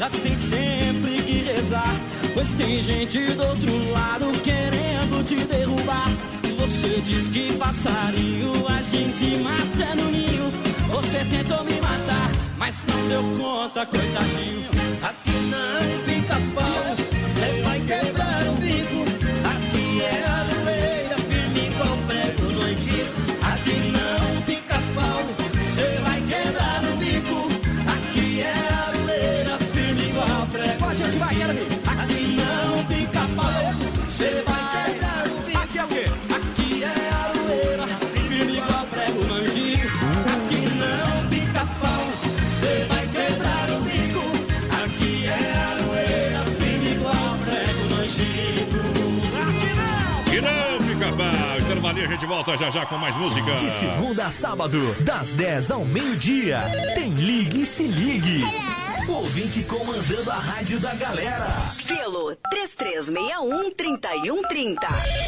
Vida, tem sempre que rezar. Pois tem gente do outro lado querendo te derrubar. Você diz que passarinho a gente mata no ninho. Você tentou me matar, mas não deu conta, coitadinho. Aqui não fica pau, gente volta já já com mais música. De segunda a sábado, das 10 ao meio-dia, tem Ligue e Se Ligue. Ouvinte comandando a rádio da galera. Pelo 3361-3130.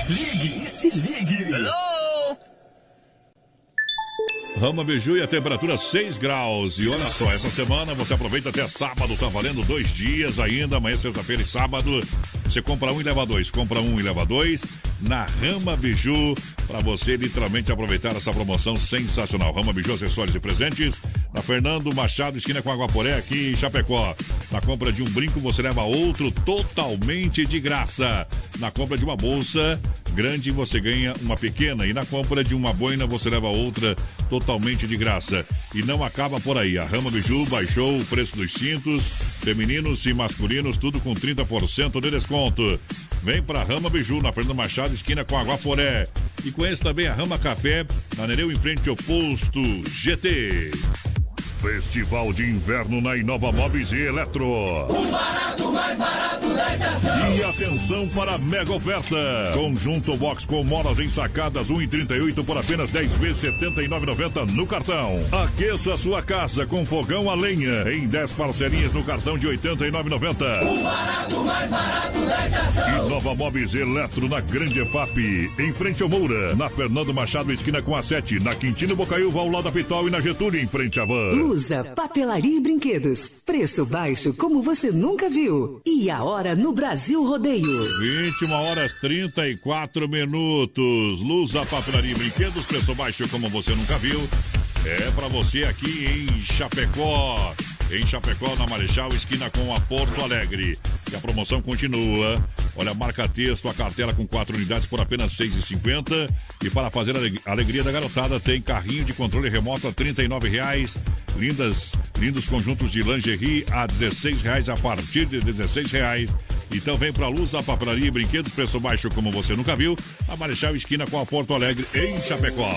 Ligue e Se Ligue. Rama Biju e a temperatura 6 graus. E olha só, essa semana você aproveita até sábado, tá valendo dois dias ainda, amanhã, sexta-feira e sábado. Você compra um e leva dois, compra um e leva dois na Rama Biju, para você literalmente aproveitar essa promoção sensacional. Rama Biju, acessórios e presentes, na Fernando Machado, esquina com Aguaporé, aqui em Chapecó. Na compra de um brinco, você leva outro totalmente de graça. Na compra de uma bolsa grande, você ganha uma pequena. E na compra de uma boina, você leva outra totalmente de graça. E não acaba por aí. A Rama Biju baixou o preço dos cintos, femininos e masculinos, tudo com 30% de desconto. Vem pra Rama Biju, na Fernando Machado, esquina com Aguaporé. E conheça também a Rama Café, na Nereu, em frente ao posto GT. Festival de Inverno na Inova Móveis e Eletro. O barato mais barato da estação. E atenção para a mega oferta. Conjunto box com molas ensacadas 1,38 por apenas 10 vezes 79,90 no cartão. Aqueça sua casa com fogão a lenha em 10 parcelinhas no cartão de 89,90. O barato mais barato da estação. Inova Móveis Eletro na Grande EFAP, em frente ao Moura, na Fernando Machado, esquina com a 7, na Quintino Bocaiúva, ao lado da Pitol e na Getúlio, em frente à Van. Lusa, papelaria e brinquedos. Preço baixo como você nunca viu. E a hora no Brasil Rodeio. 21 horas 34 minutos. Lusa, papelaria e brinquedos, preço baixo como você nunca viu. É pra você aqui em Chapecó. Em Chapecó, na Marechal, esquina com a Porto Alegre. E a promoção continua. Olha, marca texto, a cartela com quatro unidades por apenas R$ 6,50. E para fazer a aleg- alegria da garotada, tem carrinho de controle remoto a 39 reais. Lindas, lindos conjuntos de lingerie a 16 reais a partir de 16 reais. Então vem pra Luz, a papelaria e brinquedos, preço baixo como você nunca viu. A Marechal Esquina com a Porto Alegre, em Chapecó.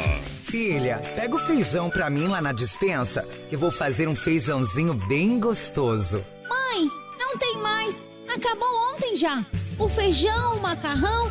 Filha, pega o feijão pra mim lá na dispensa, que vou fazer um feijãozinho bem gostoso. Mãe, não tem mais. Acabou ontem já. O feijão, o macarrão,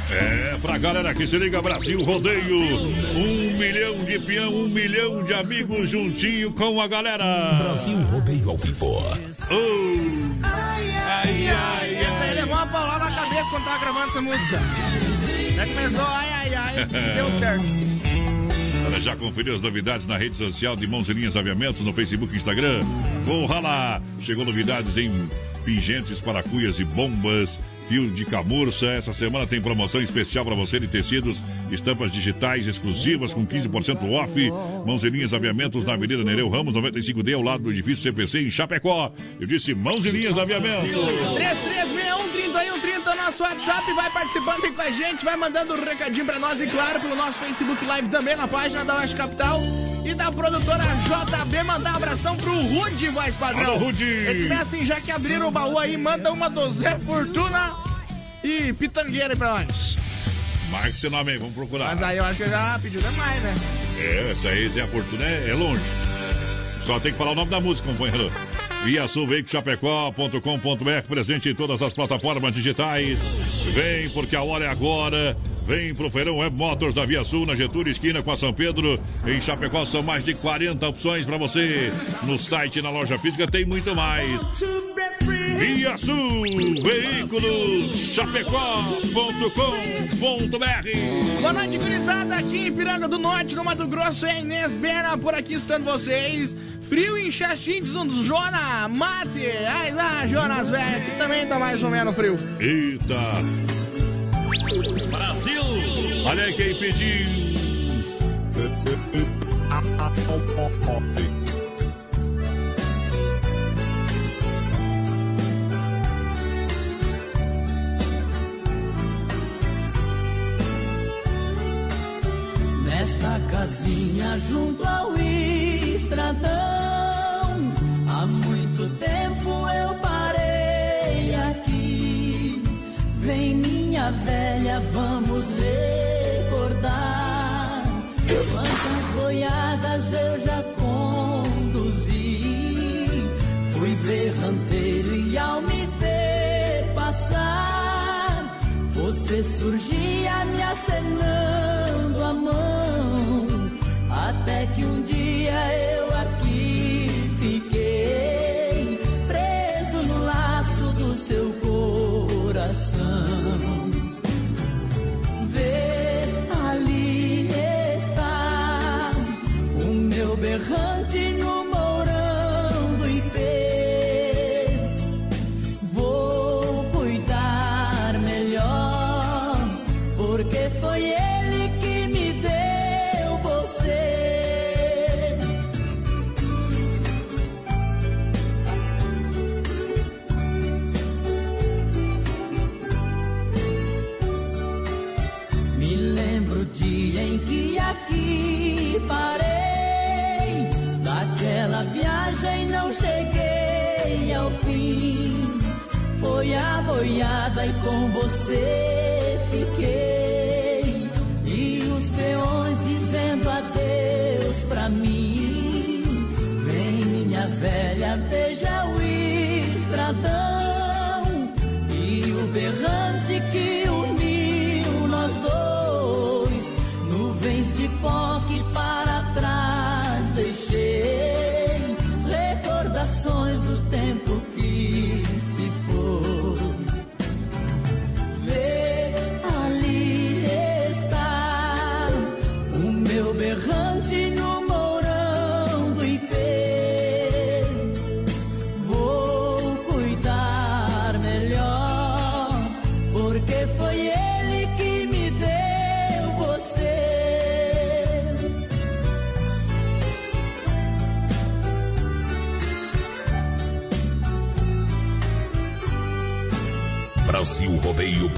É, pra galera que se liga, Brasil Rodeio. Um milhão de peão, um milhão de amigos juntinho com a galera. Brasil Rodeio ao vivo. Oh. Ai, ai, ai. Essa aí levou uma paulada na cabeça quando tava gravando essa música. Já começou, ai, ai, ai, [LAUGHS] deu certo. Já conferiu as novidades na rede social de Mãos e Linhas Aviamentos no Facebook e Instagram? Corra lá! Chegou novidades em pingentes para cuias e bombas, fio de camurça. Essa semana tem promoção especial para você de tecidos, estampas digitais exclusivas com 15% off. Mãos e Linhas Aviamentos na Avenida Nereu Ramos, 95D, ao lado do edifício CPC em Chapecó. Eu disse Mãos e Linhas Aviamentos. 3361-3130 é o nosso WhatsApp, vai participando aí com a gente, vai mandando um recadinho pra nós e claro, pelo nosso Facebook Live também, na página da Oeste Capital e da produtora JB, mandar um abração pro Rude, voz padrão. Alô, Rude. Ele disse assim, já que abriram o baú aí, manda uma do Zé Fortuna e Pitangueira pra nós. Marque seu nome aí, vamos procurar. Mas aí eu acho que já pediu demais, né? É, essa aí, Zé Fortuna, é, é longe. Só tem que falar o nome da música, companheiro. Via sulveicochapecó.com.br, presente em todas as plataformas digitais. Vem, porque a hora é agora. Vem pro Feirão Web Motors da Via Sul, na Getúlio, esquina com a São Pedro. Em Chapecó são mais de 40 opções para você. No site e na loja física tem muito mais. Via Sul, veículos, chapecó.com.br. Boa noite, gurizada, aqui em Piranga do Norte, no Mato Grosso, é Inês Berna por aqui escutando vocês. Frio em Xaxim, diz um Jona, mate. Ai lá, Jonas, velho, que também tá mais ou menos frio. Eita! Brasil! Olha quem pediu. Casinha junto ao estradão, há muito tempo eu parei aqui. Vem minha velha, vamos recordar quantas boiadas eu já conduzi. Fui berranteiro e ao me ver passar, você surgia me acenando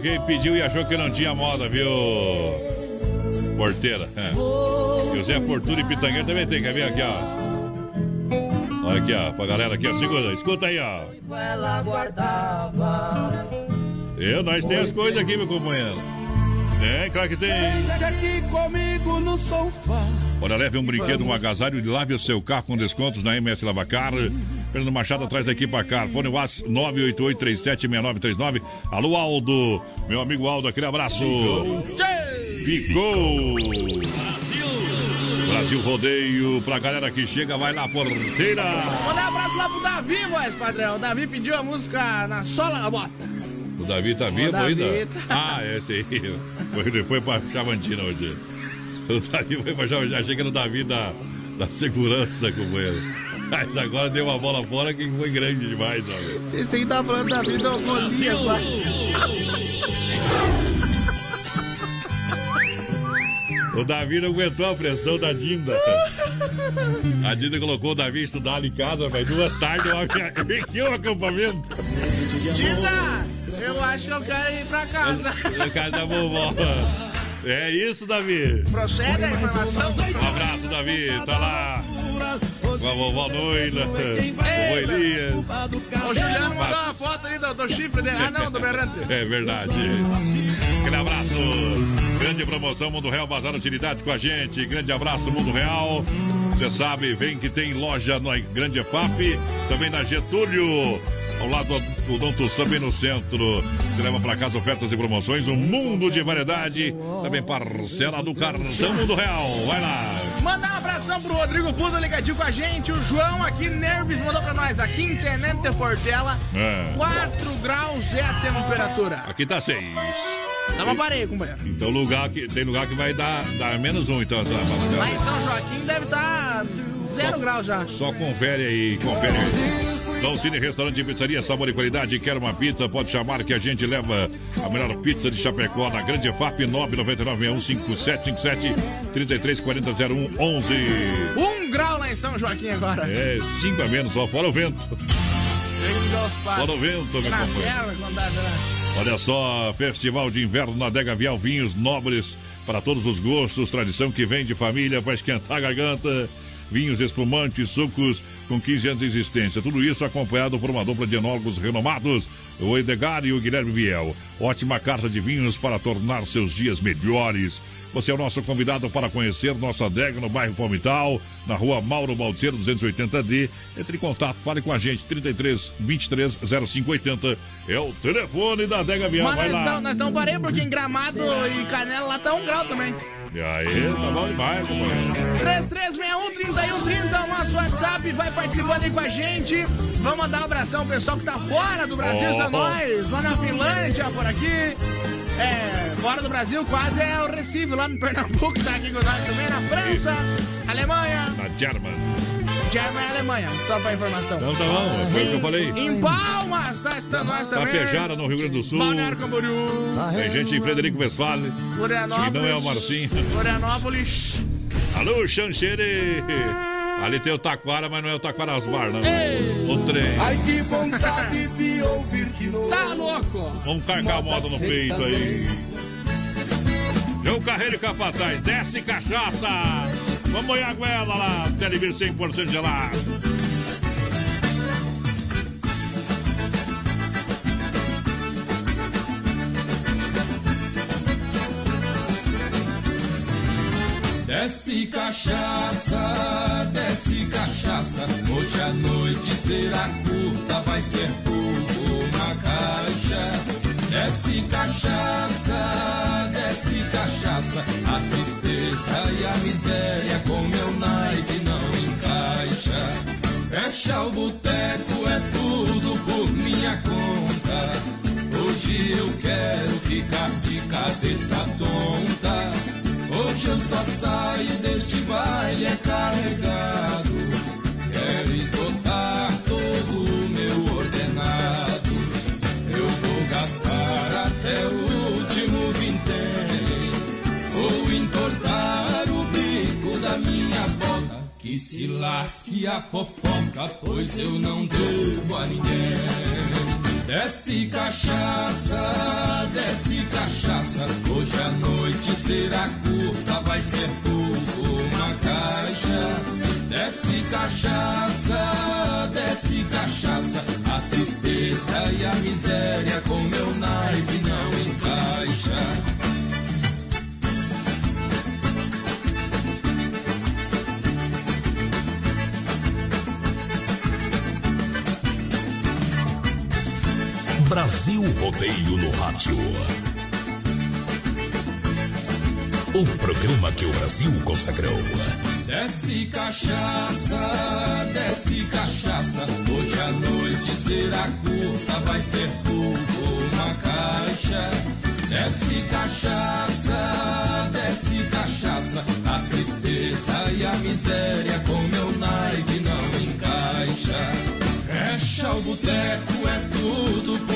pra quem pediu e achou que não tinha moda, viu? Porteira. É. José Fortuna e Pitangueiro também tem, quer ver aqui, ó. Olha aqui, ó, pra galera aqui, ó. Segura, escuta aí, ó. Eu, nós temos as coisas aqui, meu companheiro. É, claro que tem. Sente aqui comigo no sofá. Olha, leve um brinquedo, um agasalho e lave o seu carro com descontos na MS Lavacar. Fernando Machado atrás da equipe Car. Fone WhatsApp 988376939. Alô, Aldo. Meu amigo Aldo, aquele abraço. Ficou. Brasil Rodeio, pra galera que chega, vai na porteira. Mandar um abraço lá pro Davi, voz padrão. O Davi pediu a música na sola da bota. O Davi tá vivo Davi ainda? tá- [LAUGHS] Ah, esse aí. Foi, ele foi pra Chavantina hoje. O Davi foi pra Chavantina. Achei que era o Davi da, da segurança, companheiro. Mas agora deu uma bola fora que foi grande demais, ó. Esse aí tá falando da vida do Golias lá. O Davi não aguentou a pressão da Dinda. A Dinda colocou o Davi estudar ali em casa, mas duas tardes eu que o acampamento. Dinda, eu acho que eu quero ir pra casa. Na casa da vovó. É isso, Davi. Procede a informação? Um abraço, Davi. Tá lá com a vovó Noila, vovó Elias. O Juliano mandou uma foto ali do, do chifre dele. Ah, não, do berrante. É verdade. Aquele abraço. Grande promoção Mundo Real Bazar Utilidades com a gente. Grande abraço, Mundo Real. Você sabe, vem que tem loja na Grande EFAP, também na Getúlio. Ao lado do Dom Tussam, bem no centro. Você leva para casa ofertas e promoções, um mundo de variedade. Também parcela do cartão Mundo Real. Vai lá. Mandar um abração pro Rodrigo Pudo ligadinho com a gente. O João aqui, Nerves, mandou pra nós. Aqui em Tenente Portela, É. 4 graus é a temperatura. Aqui tá seis. Dá uma parede, companheiro. Então lugar que, tem lugar que vai dar, dar menos um, então. Essa, Lá em São Joaquim deve estar 0 graus já. Só confere aí, confere aí. Dom Cine Restaurante e Pizzaria, sabor e qualidade. Quer uma pizza? Pode chamar que a gente leva a melhor pizza de Chapecó na Grande FAP 999-615757 3340 0111. 1 grau lá em São Joaquim agora. É, 5 a menos, só fora o vento. Fora o vento, meu companheiro. Olha só, Festival de Inverno na Dega Vial, vinhos nobres para todos os gostos, tradição que vem de família para esquentar a garganta. Vinhos espumantes, sucos com 15 anos de existência. Tudo isso acompanhado por uma dupla de enólogos renomados, o Edgar e o Guilherme Viel. Ótima carta de vinhos para tornar seus dias melhores. Você é o nosso convidado para conhecer nossa adega no bairro Palmital, na rua Mauro Balseiro 280D. Entre em contato, fale com a gente, 33 23 0580. É o telefone da Adega Vial. Mas Vai nós lá. não, nós não parei porque em Gramado e Canela lá tá 1 grau também. E aí, tá bom demais, companheiro. 3361-3130 é o nosso WhatsApp, vai participando aí com a gente. Vamos mandar um abração ao pessoal que tá fora do Brasil, oh. nós, lá na Finlândia, por aqui. É, fora do Brasil, quase é o Recife, lá no Pernambuco, tá aqui com nós também, na França, Alemanha, Na German. E Alemanha, só pra informação. Então tá bom, foi o que eu falei. Em Palmas, tá estando nós também. Tapejara, no Rio Grande do Sul. Balneário Camboriú. Tem gente em Frederico Westphalen. E Florianópolis. não é o Marcinho. Florianópolis. [LAUGHS] Alô, Xanxere. Ali tem o Taquara, mas não é o Taquara Asbar, não. Ei. O trem. Ai que vontade [LAUGHS] de ouvir de novo. Tá louco? Vamos carregar a moda no peito aí. João Carreiro Capataz, desce cachaça. Vamos molhar a goela lá, Televir 100% gelado. Desce cachaça, desce cachaça. Hoje a noite será curta, vai ser Fecha o boteco, é tudo por minha conta. Hoje eu quero ficar de cabeça tonta. Hoje eu só saio deste baile é carregado. Se lasque a fofoca, pois eu não devo a ninguém. Desce cachaça, desce cachaça. Hoje a noite será curta, vai ser tudo uma caixa. Desce cachaça, desce cachaça. A tristeza e a miséria com meu naipe Brasil Rodeio no Rádio. O programa que o Brasil consagrou. Desce cachaça, desce cachaça. Hoje a noite será curta, vai ser tudo uma caixa. Desce cachaça, desce cachaça. A tristeza e a miséria com meu naipe não encaixa. Fecha o boteco, é tudo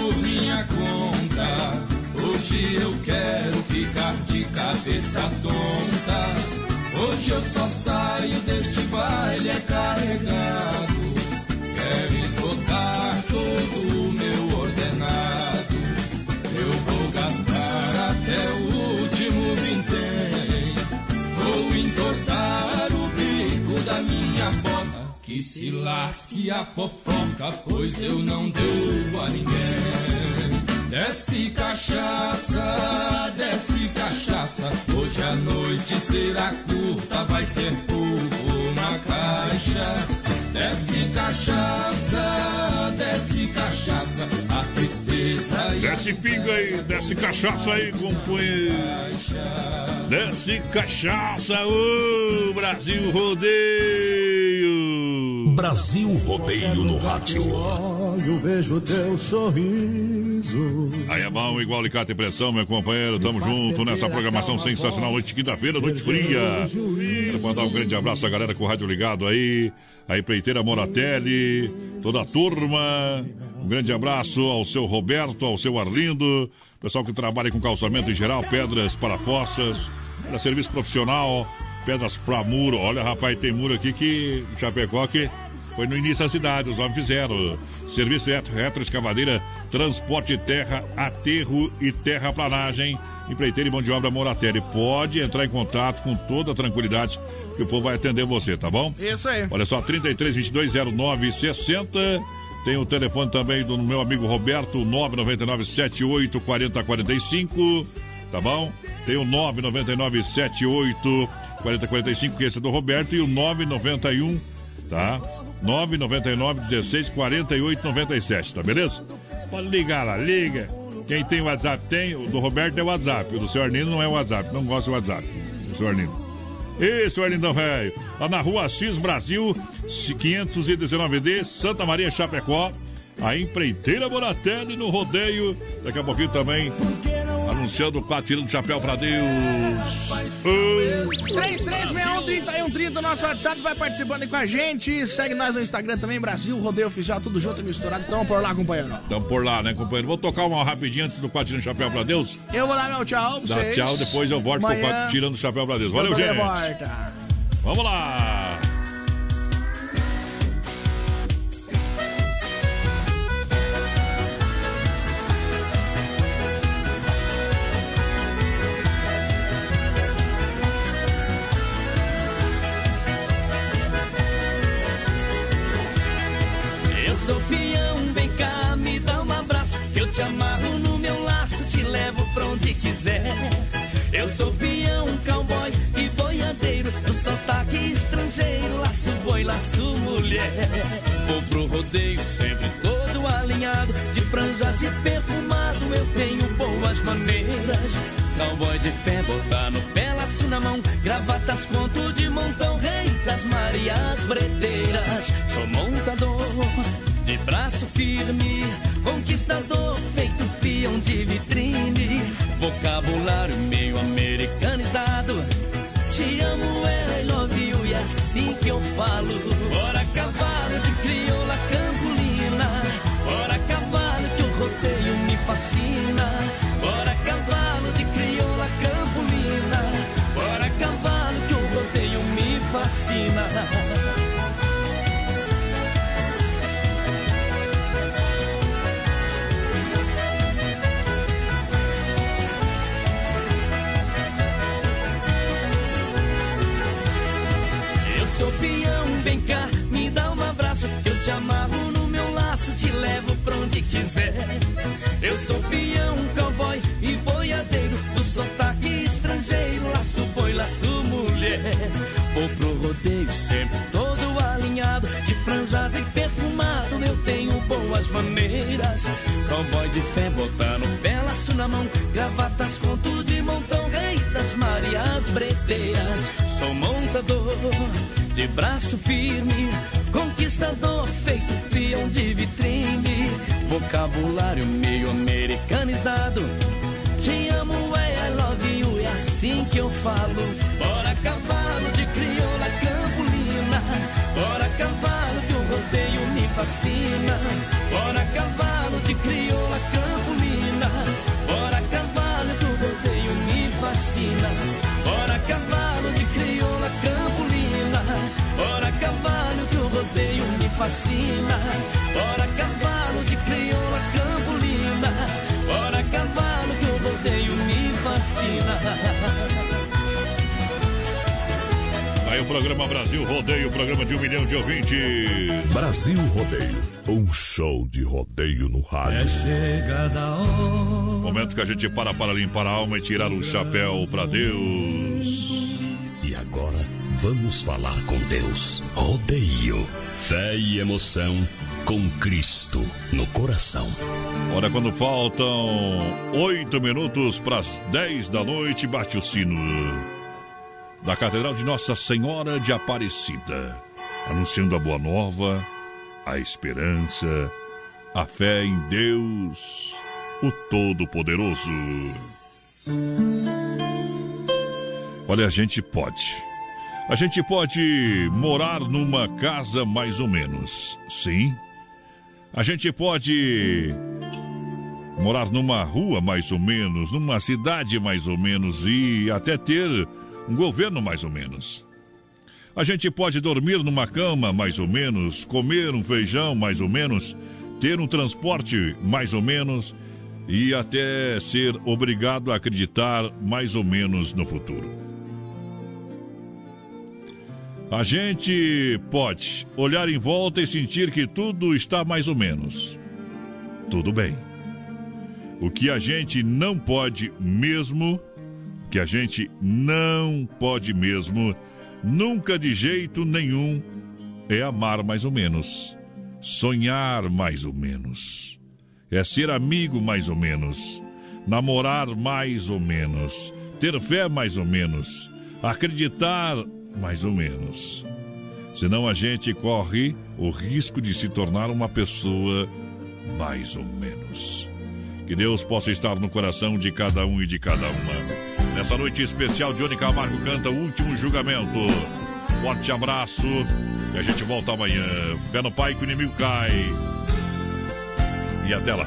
conta. Hoje eu quero ficar de cabeça tonta. Hoje eu só saio deste baile é carregado. Quero esgotar todo o meu ordenado. Eu vou gastar até o último vintém. Vou entortar o bico da minha bota. Que se lasque a fofoca, pois eu não devo a ninguém. Desce cachaça, desce cachaça. Hoje a noite será curta, vai ser tudo uma caixa. Desce cachaça, desce cachaça. A tristeza e Desce pinga aí, desce cachaça aí, companheiro. Desce cachaça, ô Brasil Rodeio. Brasil Rodeio no Rádio. Eu vejo teu sorriso. Aí é bom, igual alicate e pressão, meu companheiro. Tamo junto nessa programação sensacional. Noite de quinta-feira, noite fria. Quero mandar um grande abraço à galera com o rádio ligado aí. A empreiteira Moratelli, toda a turma. Um grande abraço ao seu Roberto, ao seu Arlindo. Pessoal que trabalha com calçamento em geral, pedras para fossas, para serviço profissional, pedras para muro. Olha, rapaz, tem muro aqui que Chapecó que foi no início da cidade, os homens fizeram. Serviço retro, retroescavadeira, transporte terra, aterro e terraplanagem. Empreiteiro e mão de obra Moratelli. Pode entrar em contato com toda a tranquilidade que o povo vai atender você, tá bom? Isso aí. Olha só, 33 22 09 60. Tem o telefone também do meu amigo Roberto, 999 78 40 45. Tá bom? Tem o 999 78 40 45, que esse é do Roberto, e o 991, tá? 999 16 48 97, tá beleza? Pode ligar lá, liga. Quem tem WhatsApp tem, o do Roberto é WhatsApp, o do seu Arlindo não é WhatsApp, não gosta de WhatsApp, o seu Arlindo. Esse é o Arlindão Velho, lá na rua Assis Brasil, 519D, Santa Maria Chapecó, a empreiteira Bonatelli no rodeio. Daqui a pouquinho também anunciando o quadro tirando o chapéu pra Deus. Oh. 33613130, nosso WhatsApp, vai participando aí com a gente. Segue nós no Instagram também, Brasil Rodeio Oficial, tudo junto e misturado. Então por lá, companheiro. Então por lá, né, companheiro? Vou tocar uma rapidinho antes do quadro tirando o chapéu pra Deus. Eu vou dar meu tchau pra Dá vocês. tchau, depois eu volto pro Amanhã- quadro tirando o chapéu pra Deus. Valeu, gente. Vamos lá. Sou peão, vem cá, me dá um abraço. que Eu te amarro no meu laço, te levo pra onde quiser. Eu sou peão, cowboy e boiadeiro. Do sotaque estrangeiro, laço boi, laço mulher. Vou pro rodeio sempre todo alinhado. De franjas e perfumado, eu tenho boas maneiras. Cowboy de fé, botar no pé, laço na mão. Gravatas, conto de montão, rei das Marias Breteiras. Sou montador de braço firme, conquistador, feito peão de vitrine, vocabulário meio americanizado. Te amo, I love you, e é assim que eu falo. Ora, cavalo de crioula campolina, ora, cavalo que o rodeio me fascina. quiser. Eu sou peão, cowboy e boiadeiro, do sotaque estrangeiro, laço boi, laço mulher. Vou pro rodeio sempre todo alinhado, de franjas e perfumado, eu tenho boas maneiras. Cowboy de fé, botando pelaço na mão, gravatas, conto de montão, rei das marias breteiras. Sou montador, de braço firme, conquistador, feito peão de vitrine. Vocabulário meio americanizado. Te amo, é I love you, é assim que eu falo. Bora cavalo de crioula campolina. Bora cavalo que o rodeio me fascina. Bora cavalo de crioula campolina. Bora cavalo que o rodeio me fascina. Bora cavalo de crioula campolina. Bora cavalo que o rodeio me fascina. Bora crioula campolina. Bora cavalo que o rodeio me fascina. Aí o programa Brasil Rodeio, o programa de um milhão de ouvintes. Brasil Rodeio, um show de rodeio no rádio. chegada a hora. Momento que a gente para para limpar a alma e tirar o chapéu para Deus. E agora vamos falar com Deus. Rodeio, fé e emoção com Cristo no coração. Olha, quando faltam oito minutos para as dez da noite, bate o sino da Catedral de Nossa Senhora de Aparecida, anunciando a boa nova, a esperança, a fé em Deus, o Todo-Poderoso. Olha, a gente pode. A gente pode morar numa casa mais ou menos, sim. A gente pode morar numa rua mais ou menos, numa cidade mais ou menos e até ter um governo mais ou menos. A gente pode dormir numa cama mais ou menos, comer um feijão mais ou menos, ter um transporte mais ou menos e até ser obrigado a acreditar mais ou menos no futuro. A gente pode olhar em volta e sentir que tudo está mais ou menos. Tudo bem. O que a gente não pode mesmo, que a gente não pode mesmo, nunca de jeito nenhum, é amar mais ou menos, sonhar mais ou menos, é ser amigo mais ou menos, namorar mais ou menos, ter fé mais ou menos, acreditar mais ou menos. Senão a gente corre o risco de se tornar uma pessoa mais ou menos. Que Deus possa estar no coração de cada um e de cada uma. Nessa noite especial, Johnny Camargo canta o último julgamento. Forte abraço e a gente volta amanhã. Fé no Pai que o inimigo cai. E até lá.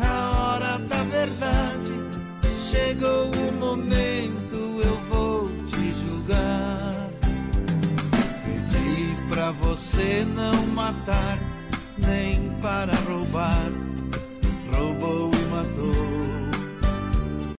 a hora da verdade. Chegou o momento, eu vou te julgar. Pedi pra você não matar, nem para roubar.